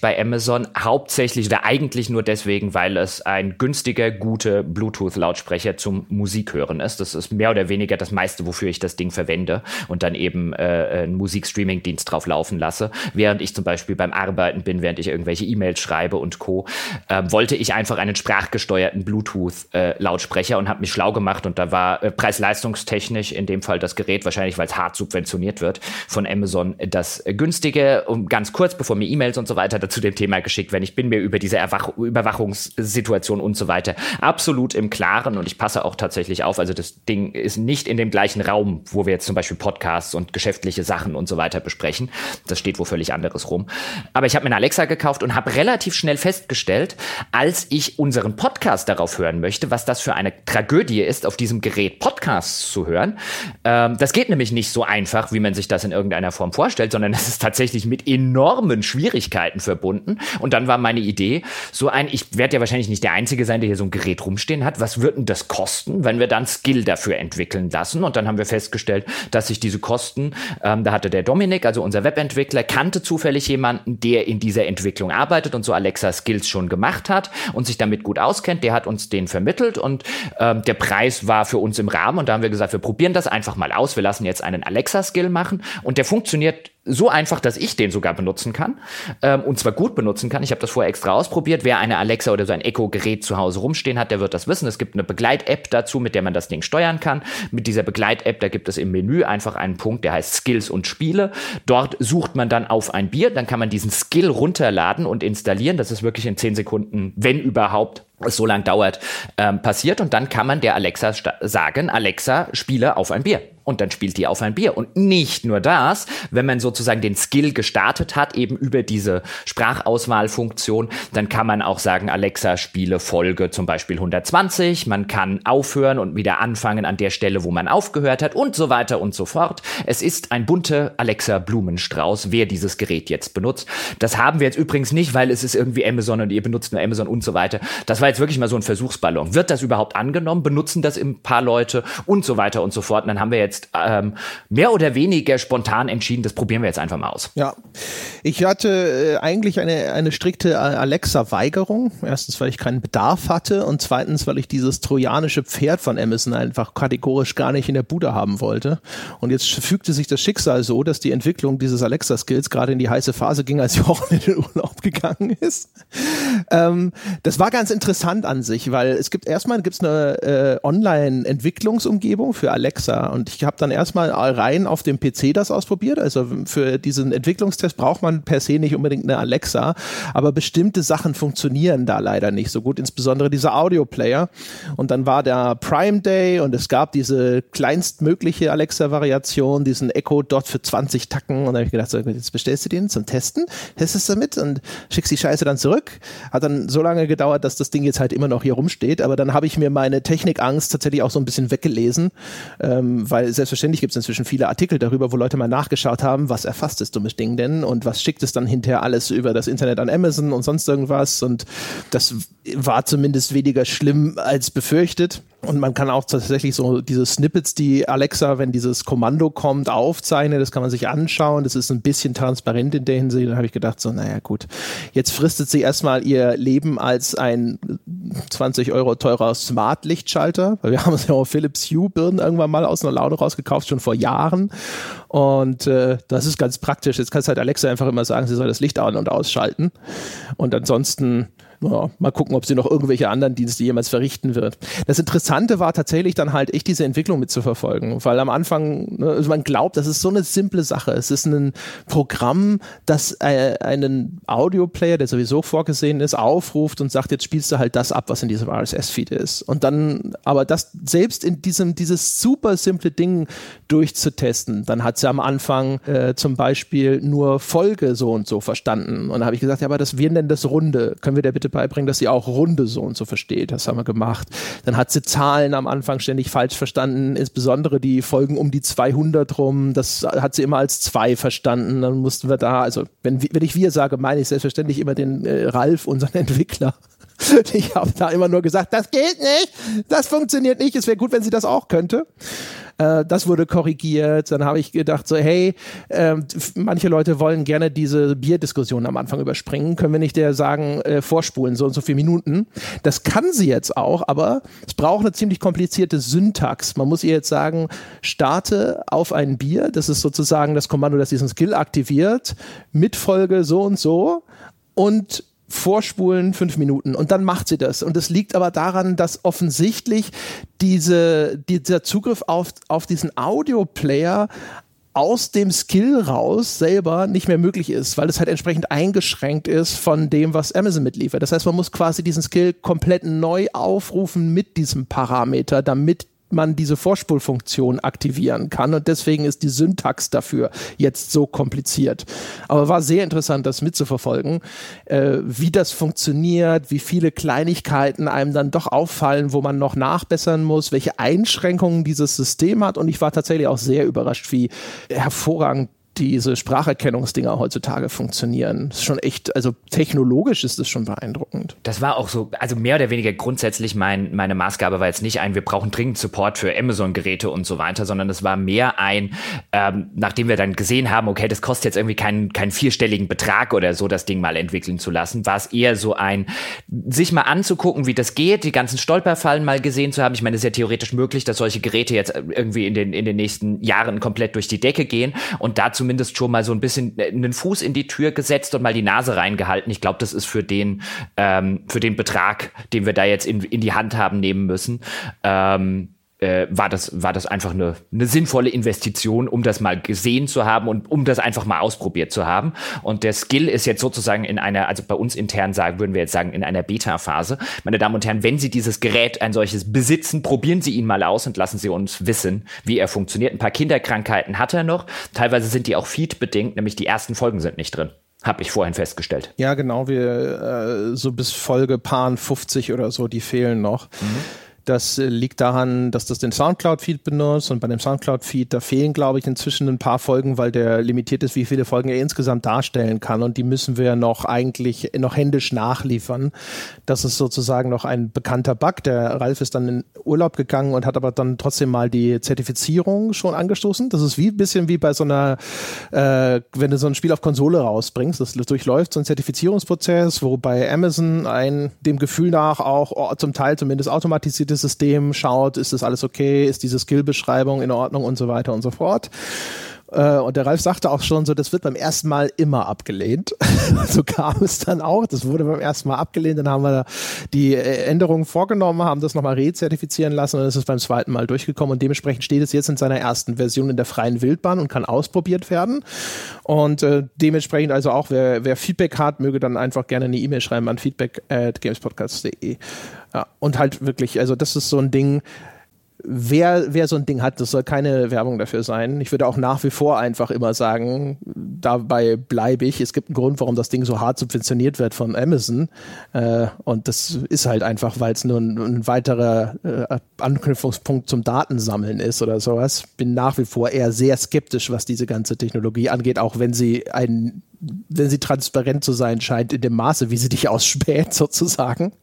bei Amazon, hauptsächlich oder eigentlich nur deswegen, weil es ein günstiger, guter Bluetooth-Lautsprecher zum Musikhören ist. Das ist mehr oder weniger das meiste, wofür ich das Ding verwende und dann eben äh, einen Musikstreaming-Dienst drauf laufen lasse. Während ich zum Beispiel beim Arbeiten bin, während ich irgendwelche E-Mails schreibe und Co., äh, wollte ich einfach einen sprachgesteuerten Bluetooth-Lautsprecher äh, und habe mich schlau gemacht und da war äh, preis-leistungstechnisch in dem Fall das Gerät, wahrscheinlich weil es hart subventioniert wird, von Amazon das günstige. Und ganz kurz, bevor mir E-Mails und so weiter dazu dem Thema geschickt werden, ich bin mir über diese Erwach Überwachungssituation und so weiter absolut im Klaren und ich passe auch tatsächlich auf. Also das Ding ist nicht in dem gleichen Raum, wo wir jetzt zum Beispiel Podcasts und geschäftliche Sachen und so weiter besprechen. Das steht wo völlig anderes rum. Aber ich habe mir eine Alexa gekauft und habe relativ schnell festgestellt, als ich unseren Podcast darauf hören möchte, was das für eine Tragödie ist, auf diesem Gerät Podcasts zu hören. Ähm, das geht nämlich nicht so einfach, wie man sich das in irgendeiner Form vorstellt, sondern es ist tatsächlich mit enormen Schwierigkeiten verbunden. Und dann war meine Idee, so ein, ich werde ja wahrscheinlich nicht der Einzige sein, der hier so ein Gerät rumstehen hat. Was würden das kosten, wenn wir dann Skill dafür entwickeln lassen? Und dann haben wir festgestellt, dass sich diese Kosten, ähm, da hatte der Dominik, also unser Webentwickler, kannte zufällig jemanden, der in dieser Entwicklung arbeitet und so Alexa Skills schon gemacht hat und sich damit gut auskennt. Der hat uns den vermittelt und ähm, der Preis war für uns im Rahmen. Und da haben wir gesagt, wir probieren das einfach mal aus. Wir lassen jetzt einen Alexa-Skill machen und der funktioniert so einfach, dass ich den sogar benutzen kann ähm, und zwar gut benutzen kann. Ich habe das vorher extra ausprobiert. Wer eine Alexa oder so ein Echo-Gerät zu Hause rumstehen hat, der wird das wissen. Es gibt eine Begleit-App dazu, mit der man das Ding steuern kann. Mit dieser Begleit-App, da gibt es im Menü einfach einen Punkt, der heißt Skills und Spiele. Dort sucht man dann auf ein Bier, dann kann man diesen Skill runterladen und installieren. Das ist wirklich in zehn Sekunden, wenn überhaupt, so lang dauert, ähm, passiert. Und dann kann man der Alexa sagen, Alexa, spiele auf ein Bier. Und dann spielt die auf ein Bier. Und nicht nur das, wenn man sozusagen den Skill gestartet hat, eben über diese Sprachauswahlfunktion, dann kann man auch sagen, Alexa, spiele Folge zum Beispiel 120. Man kann aufhören und wieder anfangen an der Stelle, wo man aufgehört hat und so weiter und so fort. Es ist ein bunter Alexa Blumenstrauß, wer dieses Gerät jetzt benutzt. Das haben wir jetzt übrigens nicht, weil es ist irgendwie Amazon und ihr benutzt nur Amazon und so weiter. Das war war jetzt wirklich mal so ein Versuchsballon. Wird das überhaupt angenommen? Benutzen das ein paar Leute und so weiter und so fort? Und dann haben wir jetzt ähm, mehr oder weniger spontan entschieden, das probieren wir jetzt einfach mal aus. Ja, ich hatte äh, eigentlich eine, eine strikte Alexa-Weigerung. Erstens, weil ich keinen Bedarf hatte und zweitens, weil ich dieses trojanische Pferd von Amazon einfach kategorisch gar nicht in der Bude haben wollte. Und jetzt fügte sich das Schicksal so, dass die Entwicklung dieses Alexa-Skills gerade in die heiße Phase ging, als *laughs* Jochen in den Urlaub gegangen ist. Ähm, das war ganz interessant an sich, weil es gibt erstmal gibt's eine äh, Online-Entwicklungsumgebung für Alexa und ich habe dann erstmal rein auf dem PC das ausprobiert. Also für diesen Entwicklungstest braucht man per se nicht unbedingt eine Alexa, aber bestimmte Sachen funktionieren da leider nicht so gut, insbesondere dieser Audio-Player. Und dann war der Prime Day und es gab diese kleinstmögliche Alexa-Variation, diesen Echo Dot für 20 Tacken. Und dann habe ich gedacht, so, jetzt bestellst du den zum Testen, testest damit und schickst die Scheiße dann zurück. Hat dann so lange gedauert, dass das Ding jetzt halt immer noch hier rumsteht. Aber dann habe ich mir meine Technikangst tatsächlich auch so ein bisschen weggelesen, ähm, weil selbstverständlich gibt es inzwischen viele Artikel darüber, wo Leute mal nachgeschaut haben, was erfasst das dumme Ding denn und was schickt es dann hinterher alles über das Internet an Amazon und sonst irgendwas. Und das war zumindest weniger schlimm als befürchtet. Und man kann auch tatsächlich so diese Snippets, die Alexa, wenn dieses Kommando kommt, aufzeichnen. Das kann man sich anschauen. Das ist ein bisschen transparent in der Hinsicht. Da habe ich gedacht, so, naja, gut. Jetzt fristet sie erstmal ihr Leben als ein 20 Euro teurer Smart-Lichtschalter. Weil wir *laughs* haben uns ja auch Philips Hue-Birnen irgendwann mal aus einer Laune rausgekauft, schon vor Jahren. Und äh, das ist ganz praktisch. Jetzt kannst halt Alexa einfach immer sagen, sie soll das Licht an- und ausschalten. Und ansonsten ja, mal gucken, ob sie noch irgendwelche anderen Dienste jemals verrichten wird. Das Interessante war tatsächlich dann halt echt diese Entwicklung mitzuverfolgen, weil am Anfang, ne, also man glaubt, das ist so eine simple Sache. Es ist ein Programm, das äh, einen Audioplayer, der sowieso vorgesehen ist, aufruft und sagt, jetzt spielst du halt das ab, was in diesem RSS-Feed ist. Und dann, aber das selbst in diesem, dieses super simple Ding durchzutesten, dann hat sie am Anfang äh, zum Beispiel nur Folge so und so verstanden. Und da habe ich gesagt, ja, aber das, wir nennen das Runde. Können wir der bitte Leute beibringen, dass sie auch Runde so und so versteht. Das haben wir gemacht. Dann hat sie Zahlen am Anfang ständig falsch verstanden, insbesondere die Folgen um die 200 rum. Das hat sie immer als zwei verstanden. Dann mussten wir da, also wenn, wenn ich wir sage, meine ich selbstverständlich immer den äh, Ralf, unseren *laughs* Entwickler. Ich habe da immer nur gesagt, das geht nicht, das funktioniert nicht. Es wäre gut, wenn sie das auch könnte. Äh, das wurde korrigiert. Dann habe ich gedacht, so, hey, äh, manche Leute wollen gerne diese Bierdiskussion am Anfang überspringen. Können wir nicht der sagen, äh, vorspulen, so und so viele Minuten? Das kann sie jetzt auch, aber es braucht eine ziemlich komplizierte Syntax. Man muss ihr jetzt sagen, starte auf ein Bier. Das ist sozusagen das Kommando, das diesen Skill aktiviert. Mit Folge so und so. Und vorspulen fünf Minuten und dann macht sie das. Und es liegt aber daran, dass offensichtlich diese, dieser Zugriff auf, auf diesen Audioplayer aus dem Skill raus selber nicht mehr möglich ist, weil es halt entsprechend eingeschränkt ist von dem, was Amazon mitliefert. Das heißt, man muss quasi diesen Skill komplett neu aufrufen mit diesem Parameter, damit man diese Vorspulfunktion aktivieren kann und deswegen ist die Syntax dafür jetzt so kompliziert. Aber war sehr interessant, das mitzuverfolgen, äh, wie das funktioniert, wie viele Kleinigkeiten einem dann doch auffallen, wo man noch nachbessern muss, welche Einschränkungen dieses System hat und ich war tatsächlich auch sehr überrascht, wie hervorragend diese Spracherkennungsdinger heutzutage funktionieren. Das ist schon echt, also technologisch ist das schon beeindruckend. Das war auch so, also mehr oder weniger grundsätzlich mein, meine Maßgabe war jetzt nicht ein, wir brauchen dringend Support für Amazon-Geräte und so weiter, sondern es war mehr ein, ähm, nachdem wir dann gesehen haben, okay, das kostet jetzt irgendwie keinen, keinen vierstelligen Betrag oder so, das Ding mal entwickeln zu lassen, war es eher so ein, sich mal anzugucken, wie das geht, die ganzen Stolperfallen mal gesehen zu haben. Ich meine, es ist ja theoretisch möglich, dass solche Geräte jetzt irgendwie in den, in den nächsten Jahren komplett durch die Decke gehen und dazu zumindest schon mal so ein bisschen äh, einen Fuß in die Tür gesetzt und mal die Nase reingehalten. Ich glaube, das ist für den, ähm, für den Betrag, den wir da jetzt in, in die Hand haben nehmen müssen, ähm, äh, war, das, war das einfach eine, eine sinnvolle Investition, um das mal gesehen zu haben und um das einfach mal ausprobiert zu haben. Und der Skill ist jetzt sozusagen in einer, also bei uns intern sagen, würden wir jetzt sagen, in einer Beta-Phase. Meine Damen und Herren, wenn Sie dieses Gerät, ein solches besitzen, probieren Sie ihn mal aus und lassen Sie uns wissen, wie er funktioniert. Ein paar Kinderkrankheiten hat er noch. Teilweise sind die auch feed-bedingt, nämlich die ersten Folgen sind nicht drin. Habe ich vorhin festgestellt. Ja, genau. Wir äh, so bis Folge Paar 50 oder so, die fehlen noch. Mhm Das liegt daran, dass das den Soundcloud-Feed benutzt und bei dem Soundcloud-Feed, da fehlen, glaube ich, inzwischen ein paar Folgen, weil der limitiert ist, wie viele Folgen er insgesamt darstellen kann und die müssen wir noch eigentlich noch händisch nachliefern. Das ist sozusagen noch ein bekannter Bug. Der Ralf ist dann in Urlaub gegangen und hat aber dann trotzdem mal die Zertifizierung schon angestoßen. Das ist wie ein bisschen wie bei so einer, äh, wenn du so ein Spiel auf Konsole rausbringst, das durchläuft so ein Zertifizierungsprozess, wo bei Amazon ein dem Gefühl nach auch zum Teil zumindest automatisiertes System schaut, ist das alles okay, ist diese Skillbeschreibung in Ordnung und so weiter und so fort. Äh, und der Ralf sagte auch schon so, das wird beim ersten Mal immer abgelehnt. *laughs* so kam es dann auch. Das wurde beim ersten Mal abgelehnt. Dann haben wir die äh, Änderungen vorgenommen, haben das nochmal rezertifizieren lassen und es ist beim zweiten Mal durchgekommen. Und dementsprechend steht es jetzt in seiner ersten Version in der freien Wildbahn und kann ausprobiert werden. Und äh, dementsprechend also auch, wer, wer Feedback hat, möge dann einfach gerne eine E-Mail schreiben an feedback at gamespodcast.de. Ja, und halt wirklich, also das ist so ein Ding, wer, wer so ein Ding hat, das soll keine Werbung dafür sein. Ich würde auch nach wie vor einfach immer sagen, dabei bleibe ich. Es gibt einen Grund, warum das Ding so hart subventioniert wird von Amazon. Äh, und das ist halt einfach, weil es nur ein, weiterer äh, Anknüpfungspunkt zum Datensammeln ist oder sowas. Bin nach wie vor eher sehr skeptisch, was diese ganze Technologie angeht, auch wenn sie ein wenn sie transparent zu sein scheint, in dem Maße, wie sie dich ausspäht, *laughs* sozusagen.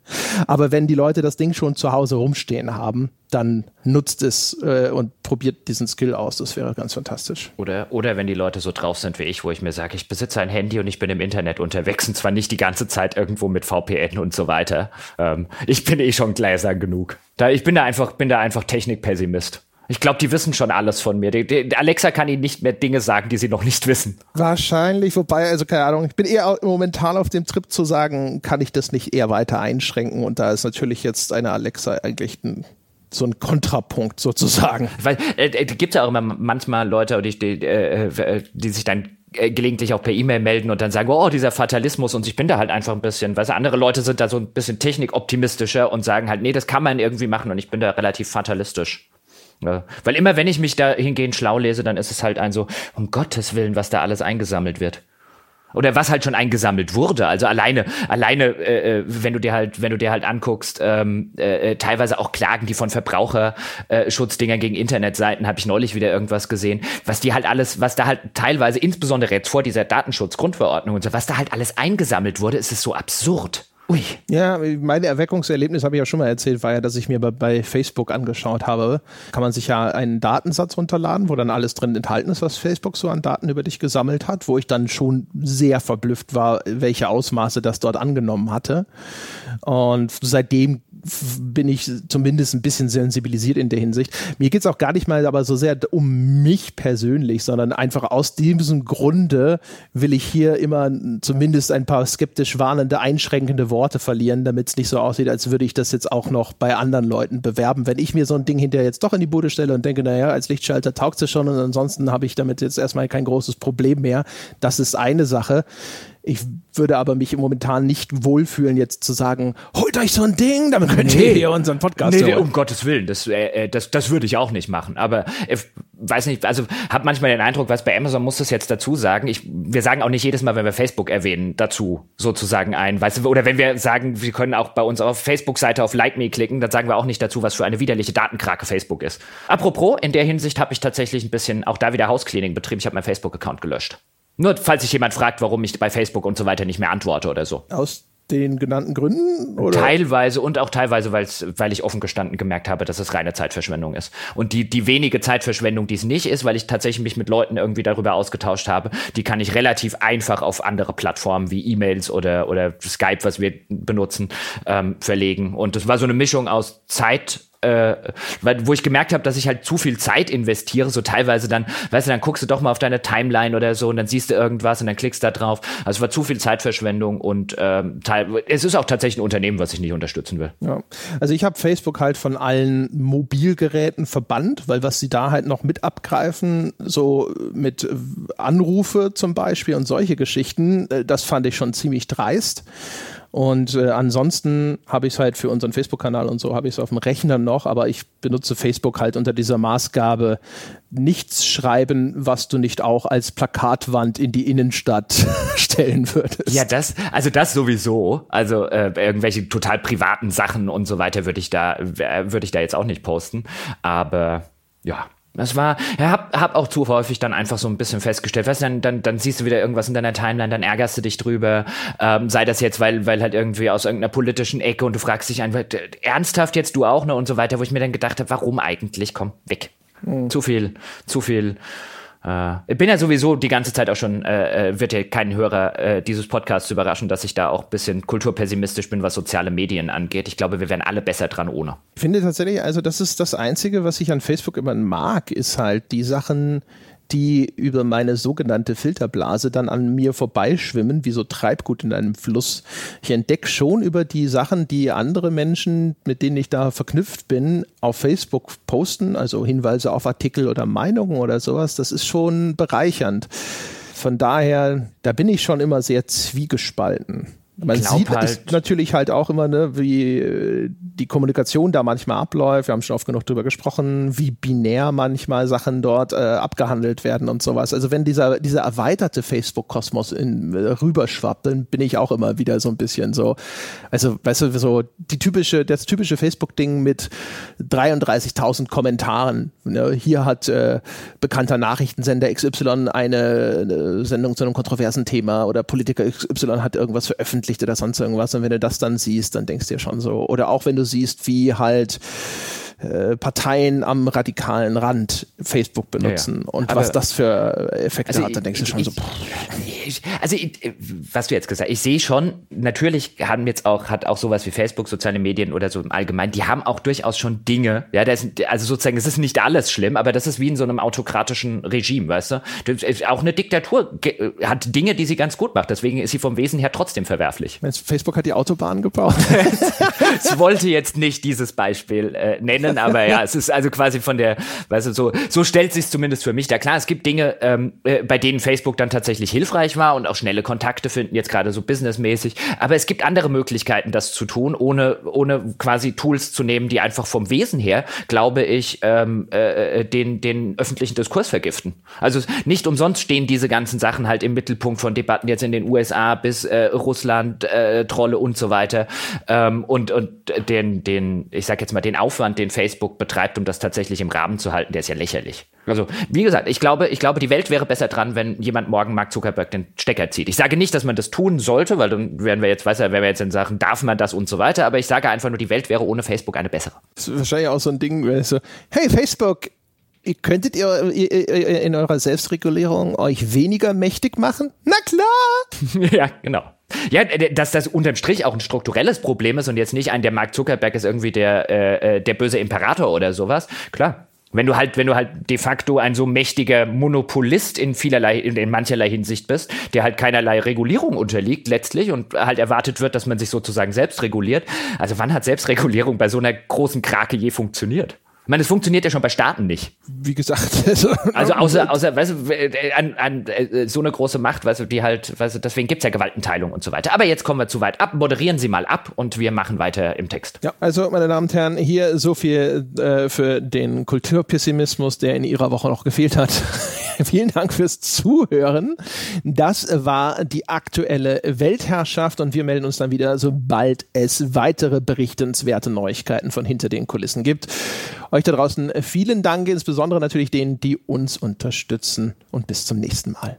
Aber wenn die Leute das Ding schon zu Hause rumstehen haben, dann nutzt es äh, und probiert diesen Skill aus. Das wäre ganz fantastisch. Oder, oder wenn die Leute so drauf sind wie ich, wo ich mir sage, ich besitze ein Handy und ich bin im Internet unterwegs und zwar nicht die ganze Zeit irgendwo mit VPN und so weiter. Ähm, ich bin eh schon gläsern genug. Da, ich bin da einfach, bin da einfach Technikpessimist. Ich glaube, die wissen schon alles von mir. Die, die, Alexa kann ihnen nicht mehr Dinge sagen, die sie noch nicht wissen. Wahrscheinlich, wobei, also keine Ahnung, ich bin eher momentan auf dem Trip zu sagen, kann ich das nicht eher weiter einschränken? Und da ist natürlich jetzt eine Alexa eigentlich ein so ein Kontrapunkt sozusagen. Weil äh, äh gibt ja auch immer manchmal Leute, die, die, äh, äh, die sich dann äh, gelegentlich auch per E-Mail melden und dann sagen, oh, dieser Fatalismus und ich bin da halt einfach ein bisschen, weil andere Leute sind da so ein bisschen technikoptimistischer und sagen halt, nee, das kann man irgendwie machen und ich bin da relativ fatalistisch. Weil immer, wenn ich mich da hingehend schlau lese, dann ist es halt ein so, um Gottes Willen, was da alles eingesammelt wird. Oder was halt schon eingesammelt wurde. Also alleine, alleine, äh, äh wenn du dir halt, wenn du dir halt anguckst, ähm, äh, äh, teilweise auch Klagen, die von Verbraucherschutzdingern gegen Internetseiten, habe ich neulich wieder irgendwas gesehen, was die halt alles, was da halt teilweise, insbesondere jetzt vor dieser Datenschutzgrundverordnung und so, was da halt alles eingesammelt wurde, ist es so absurd. Ui. Ja, mein Erweckungserlebnis habe ich ja schon mal erzählt, war ja, dass ich mir bei, bei, Facebook angeschaut habe. Kann man sich ja einen Datensatz runterladen, wo dann alles drin enthalten ist, was Facebook so an Daten über dich gesammelt hat, wo ich dann schon sehr verblüfft war, welche Ausmaße das dort angenommen hatte. Und seitdem bin ich zumindest ein bisschen sensibilisiert in der Hinsicht. Mir geht es auch gar nicht mal aber so sehr um mich persönlich, sondern einfach aus diesem Grunde will ich hier immer zumindest ein paar skeptisch warnende, einschränkende Worte verlieren, damit es nicht so aussieht, als würde ich das jetzt auch noch bei anderen Leuten bewerben. Wenn ich mir so ein Ding hinterher jetzt doch in die Bude stelle und denke, naja, als Lichtschalter taugt es schon und ansonsten habe ich damit jetzt erstmal kein großes Problem mehr, das ist eine Sache. Ich würde aber mich momentan nicht wohlfühlen, jetzt zu sagen, holt euch so ein Ding, damit könnt nee. ihr hier unseren Podcast nee, hören. um Gottes Willen, das, äh, äh, das, das würde ich auch nicht machen. Aber äh, weiß nicht, also habe manchmal den Eindruck, was bei Amazon muss das jetzt dazu sagen. Ich, wir sagen auch nicht jedes Mal, wenn wir Facebook erwähnen, dazu sozusagen ein. Weißt du, oder wenn wir sagen, wir können auch bei uns auf Facebook-Seite auf Like Me klicken, dann sagen wir auch nicht dazu, was für eine widerliche Datenkrake Facebook ist. Apropos, in der Hinsicht habe ich tatsächlich ein bisschen auch da wieder Hauscleaning betrieben. Ich habe meinen Facebook-Account gelöscht. Nur falls sich jemand fragt, warum ich bei Facebook und so weiter nicht mehr antworte oder so. Aus den genannten Gründen? Oder? Teilweise und auch teilweise, weil ich offen gestanden gemerkt habe, dass es reine Zeitverschwendung ist. Und die, die wenige Zeitverschwendung, die es nicht ist, weil ich tatsächlich mich mit Leuten irgendwie darüber ausgetauscht habe, die kann ich relativ einfach auf andere Plattformen wie E-Mails oder, oder Skype, was wir benutzen, ähm, verlegen. Und das war so eine Mischung aus Zeit äh, weil, wo ich gemerkt habe, dass ich halt zu viel Zeit investiere, so teilweise dann, weißt du, dann guckst du doch mal auf deine Timeline oder so und dann siehst du irgendwas und dann klickst da drauf. Also es war zu viel Zeitverschwendung und ähm, es ist auch tatsächlich ein Unternehmen, was ich nicht unterstützen will. Ja. Also ich habe Facebook halt von allen Mobilgeräten verbannt, weil was sie da halt noch mit abgreifen, so mit Anrufe zum Beispiel und solche Geschichten, äh, das fand ich schon ziemlich dreist. Und äh, ansonsten habe ich es halt für unseren Facebook-Kanal und so, habe ich es auf dem Rechner noch, aber ich benutze Facebook halt unter dieser Maßgabe, nichts schreiben, was du nicht auch als Plakatwand in die Innenstadt *laughs* stellen würdest. Ja, das, also das sowieso. Also äh, irgendwelche total privaten Sachen und so weiter würde ich da, äh, würde ich da jetzt auch nicht posten. Aber ja, das war, ja, hab, hab auch zu häufig dann einfach so ein bisschen festgestellt, weißt du, dann, dann, dann siehst du wieder irgendwas in deiner Timeline, dann ärgerst du dich drüber, ähm, sei das jetzt, weil, weil halt irgendwie aus irgendeiner politischen Ecke und du fragst dich einfach, ernsthaft jetzt du auch, ne, und so weiter, wo ich mir dann gedacht habe, warum eigentlich? Komm, weg. Mhm. Zu viel, zu viel äh, ich bin ja sowieso die ganze Zeit auch schon, äh, äh, wird ja keinen Hörer äh, dieses Podcasts überraschen, dass ich da auch ein bisschen kulturpessimistisch bin, was soziale Medien angeht. Ich glaube, wir wären alle besser dran ohne. Ich finde tatsächlich, also das ist das Einzige, was ich an Facebook immer mag, ist halt die Sachen, die über meine sogenannte Filterblase dann an mir vorbeischwimmen, wie so Treibgut in einem Fluss. Ich entdecke schon über die Sachen, die andere Menschen, mit denen ich da verknüpft bin, auf Facebook posten, also Hinweise auf Artikel oder Meinungen oder sowas. Das ist schon bereichernd. Von daher, da bin ich schon immer sehr zwiegespalten. Man sieht halt natürlich halt auch immer, ne, wie äh, die Kommunikation da manchmal abläuft. Wir haben schon oft genug drüber gesprochen, wie binär manchmal Sachen dort äh, abgehandelt werden und sowas. Also wenn dieser, dieser erweiterte Facebook-Kosmos äh, rüberschwappt, dann bin ich auch immer wieder so ein bisschen so, also weißt du, so die typische, das typische Facebook-Ding mit 33.000 Kommentaren. Ne? Hier hat äh, bekannter Nachrichtensender XY eine, eine Sendung zu einem kontroversen Thema oder Politiker XY hat irgendwas veröffentlicht veröffentlicht oder sonst irgendwas. Und wenn du das dann siehst, dann denkst du dir schon so. Oder auch wenn du siehst, wie halt äh, Parteien am radikalen Rand Facebook benutzen ja, ja. und Aber was das für Effekte also hat, dann denkst du schon ich, so. Ich, also ich, was du jetzt gesagt, hast, ich sehe schon, natürlich haben jetzt auch hat auch sowas wie Facebook, soziale Medien oder so im Allgemeinen, die haben auch durchaus schon Dinge. Ja, das, also sozusagen, es ist nicht alles schlimm, aber das ist wie in so einem autokratischen Regime, weißt du? Auch eine Diktatur hat Dinge, die sie ganz gut macht. Deswegen ist sie vom Wesen her trotzdem verwerflich. Facebook hat die Autobahn gebaut. *laughs* ich wollte jetzt nicht dieses Beispiel äh, nennen nennen, aber ja, es ist also quasi von der, weißt du, so, so stellt sich zumindest für mich da klar. Es gibt Dinge, ähm, äh, bei denen Facebook dann tatsächlich hilfreich war und auch schnelle Kontakte finden, jetzt gerade so businessmäßig. Aber es gibt andere Möglichkeiten, das zu tun, ohne, ohne quasi Tools zu nehmen, die einfach vom Wesen her, glaube ich, ähm, äh, äh den, den öffentlichen Diskurs vergiften. Also nicht umsonst stehen diese ganzen Sachen halt im Mittelpunkt von Debatten jetzt in den USA bis äh, Russland, äh, Trolle und so weiter. Ähm, und, und den, den, ich sag jetzt mal, den Aufwand, den Facebook betreibt, um das tatsächlich im Rahmen zu halten, der ist ja lächerlich. Also, wie gesagt, ich glaube, ich glaube, die Welt wäre besser dran, wenn jemand morgen Mark Zuckerberg den Stecker zieht. Ich sage nicht, dass man das tun sollte, weil dann wären wir jetzt, weißt du, wären wir jetzt in Sachen, darf man das und so weiter, aber ich sage einfach nur, die Welt wäre ohne Facebook eine bessere. Das ist wahrscheinlich auch so ein Ding, so, hey, Facebook, könntet ihr in eurer Selbstregulierung euch weniger mächtig machen? Na klar! *laughs* ja, genau. Ja, dass das unterm Strich auch ein strukturelles Problem ist und jetzt nicht ein, der Mark Zuckerberg ist irgendwie der, äh, äh, der böse Imperator oder sowas. Klar. Wenn du halt, wenn du halt de facto ein so mächtiger Monopolist in vielerlei, in, in mancherlei Hinsicht bist, der halt keinerlei Regulierung unterliegt letztlich und halt erwartet wird, dass man sich sozusagen selbst reguliert. Also wann hat Selbstregulierung bei so einer großen Krake je funktioniert? Ich meine, es funktioniert ja schon bei Staaten nicht. Wie gesagt. *laughs* Also, also *laughs* außer, außer weißt du, äh, an, an äh, so eine große Macht, weißt du, die halt, weißt du, deswegen gibt's ja Gewaltenteilung und so weiter. Aber jetzt kommen wir zu weit ab. Moderieren Sie mal ab und wir machen weiter im Text. Ja, also meine Damen und Herren, hier so viel äh, für den Kulturpessimismus, der in Ihrer Woche noch gefehlt hat. *laughs* *laughs* Vielen Dank fürs Zuhören. Das war die aktuelle Weltherrschaft und wir melden uns dann wieder, sobald es weitere berichtenswerte Neuigkeiten von hinter den Kulissen gibt. Euch da draußen vielen Dank, insbesondere natürlich denen, die uns unterstützen und bis zum nächsten Mal.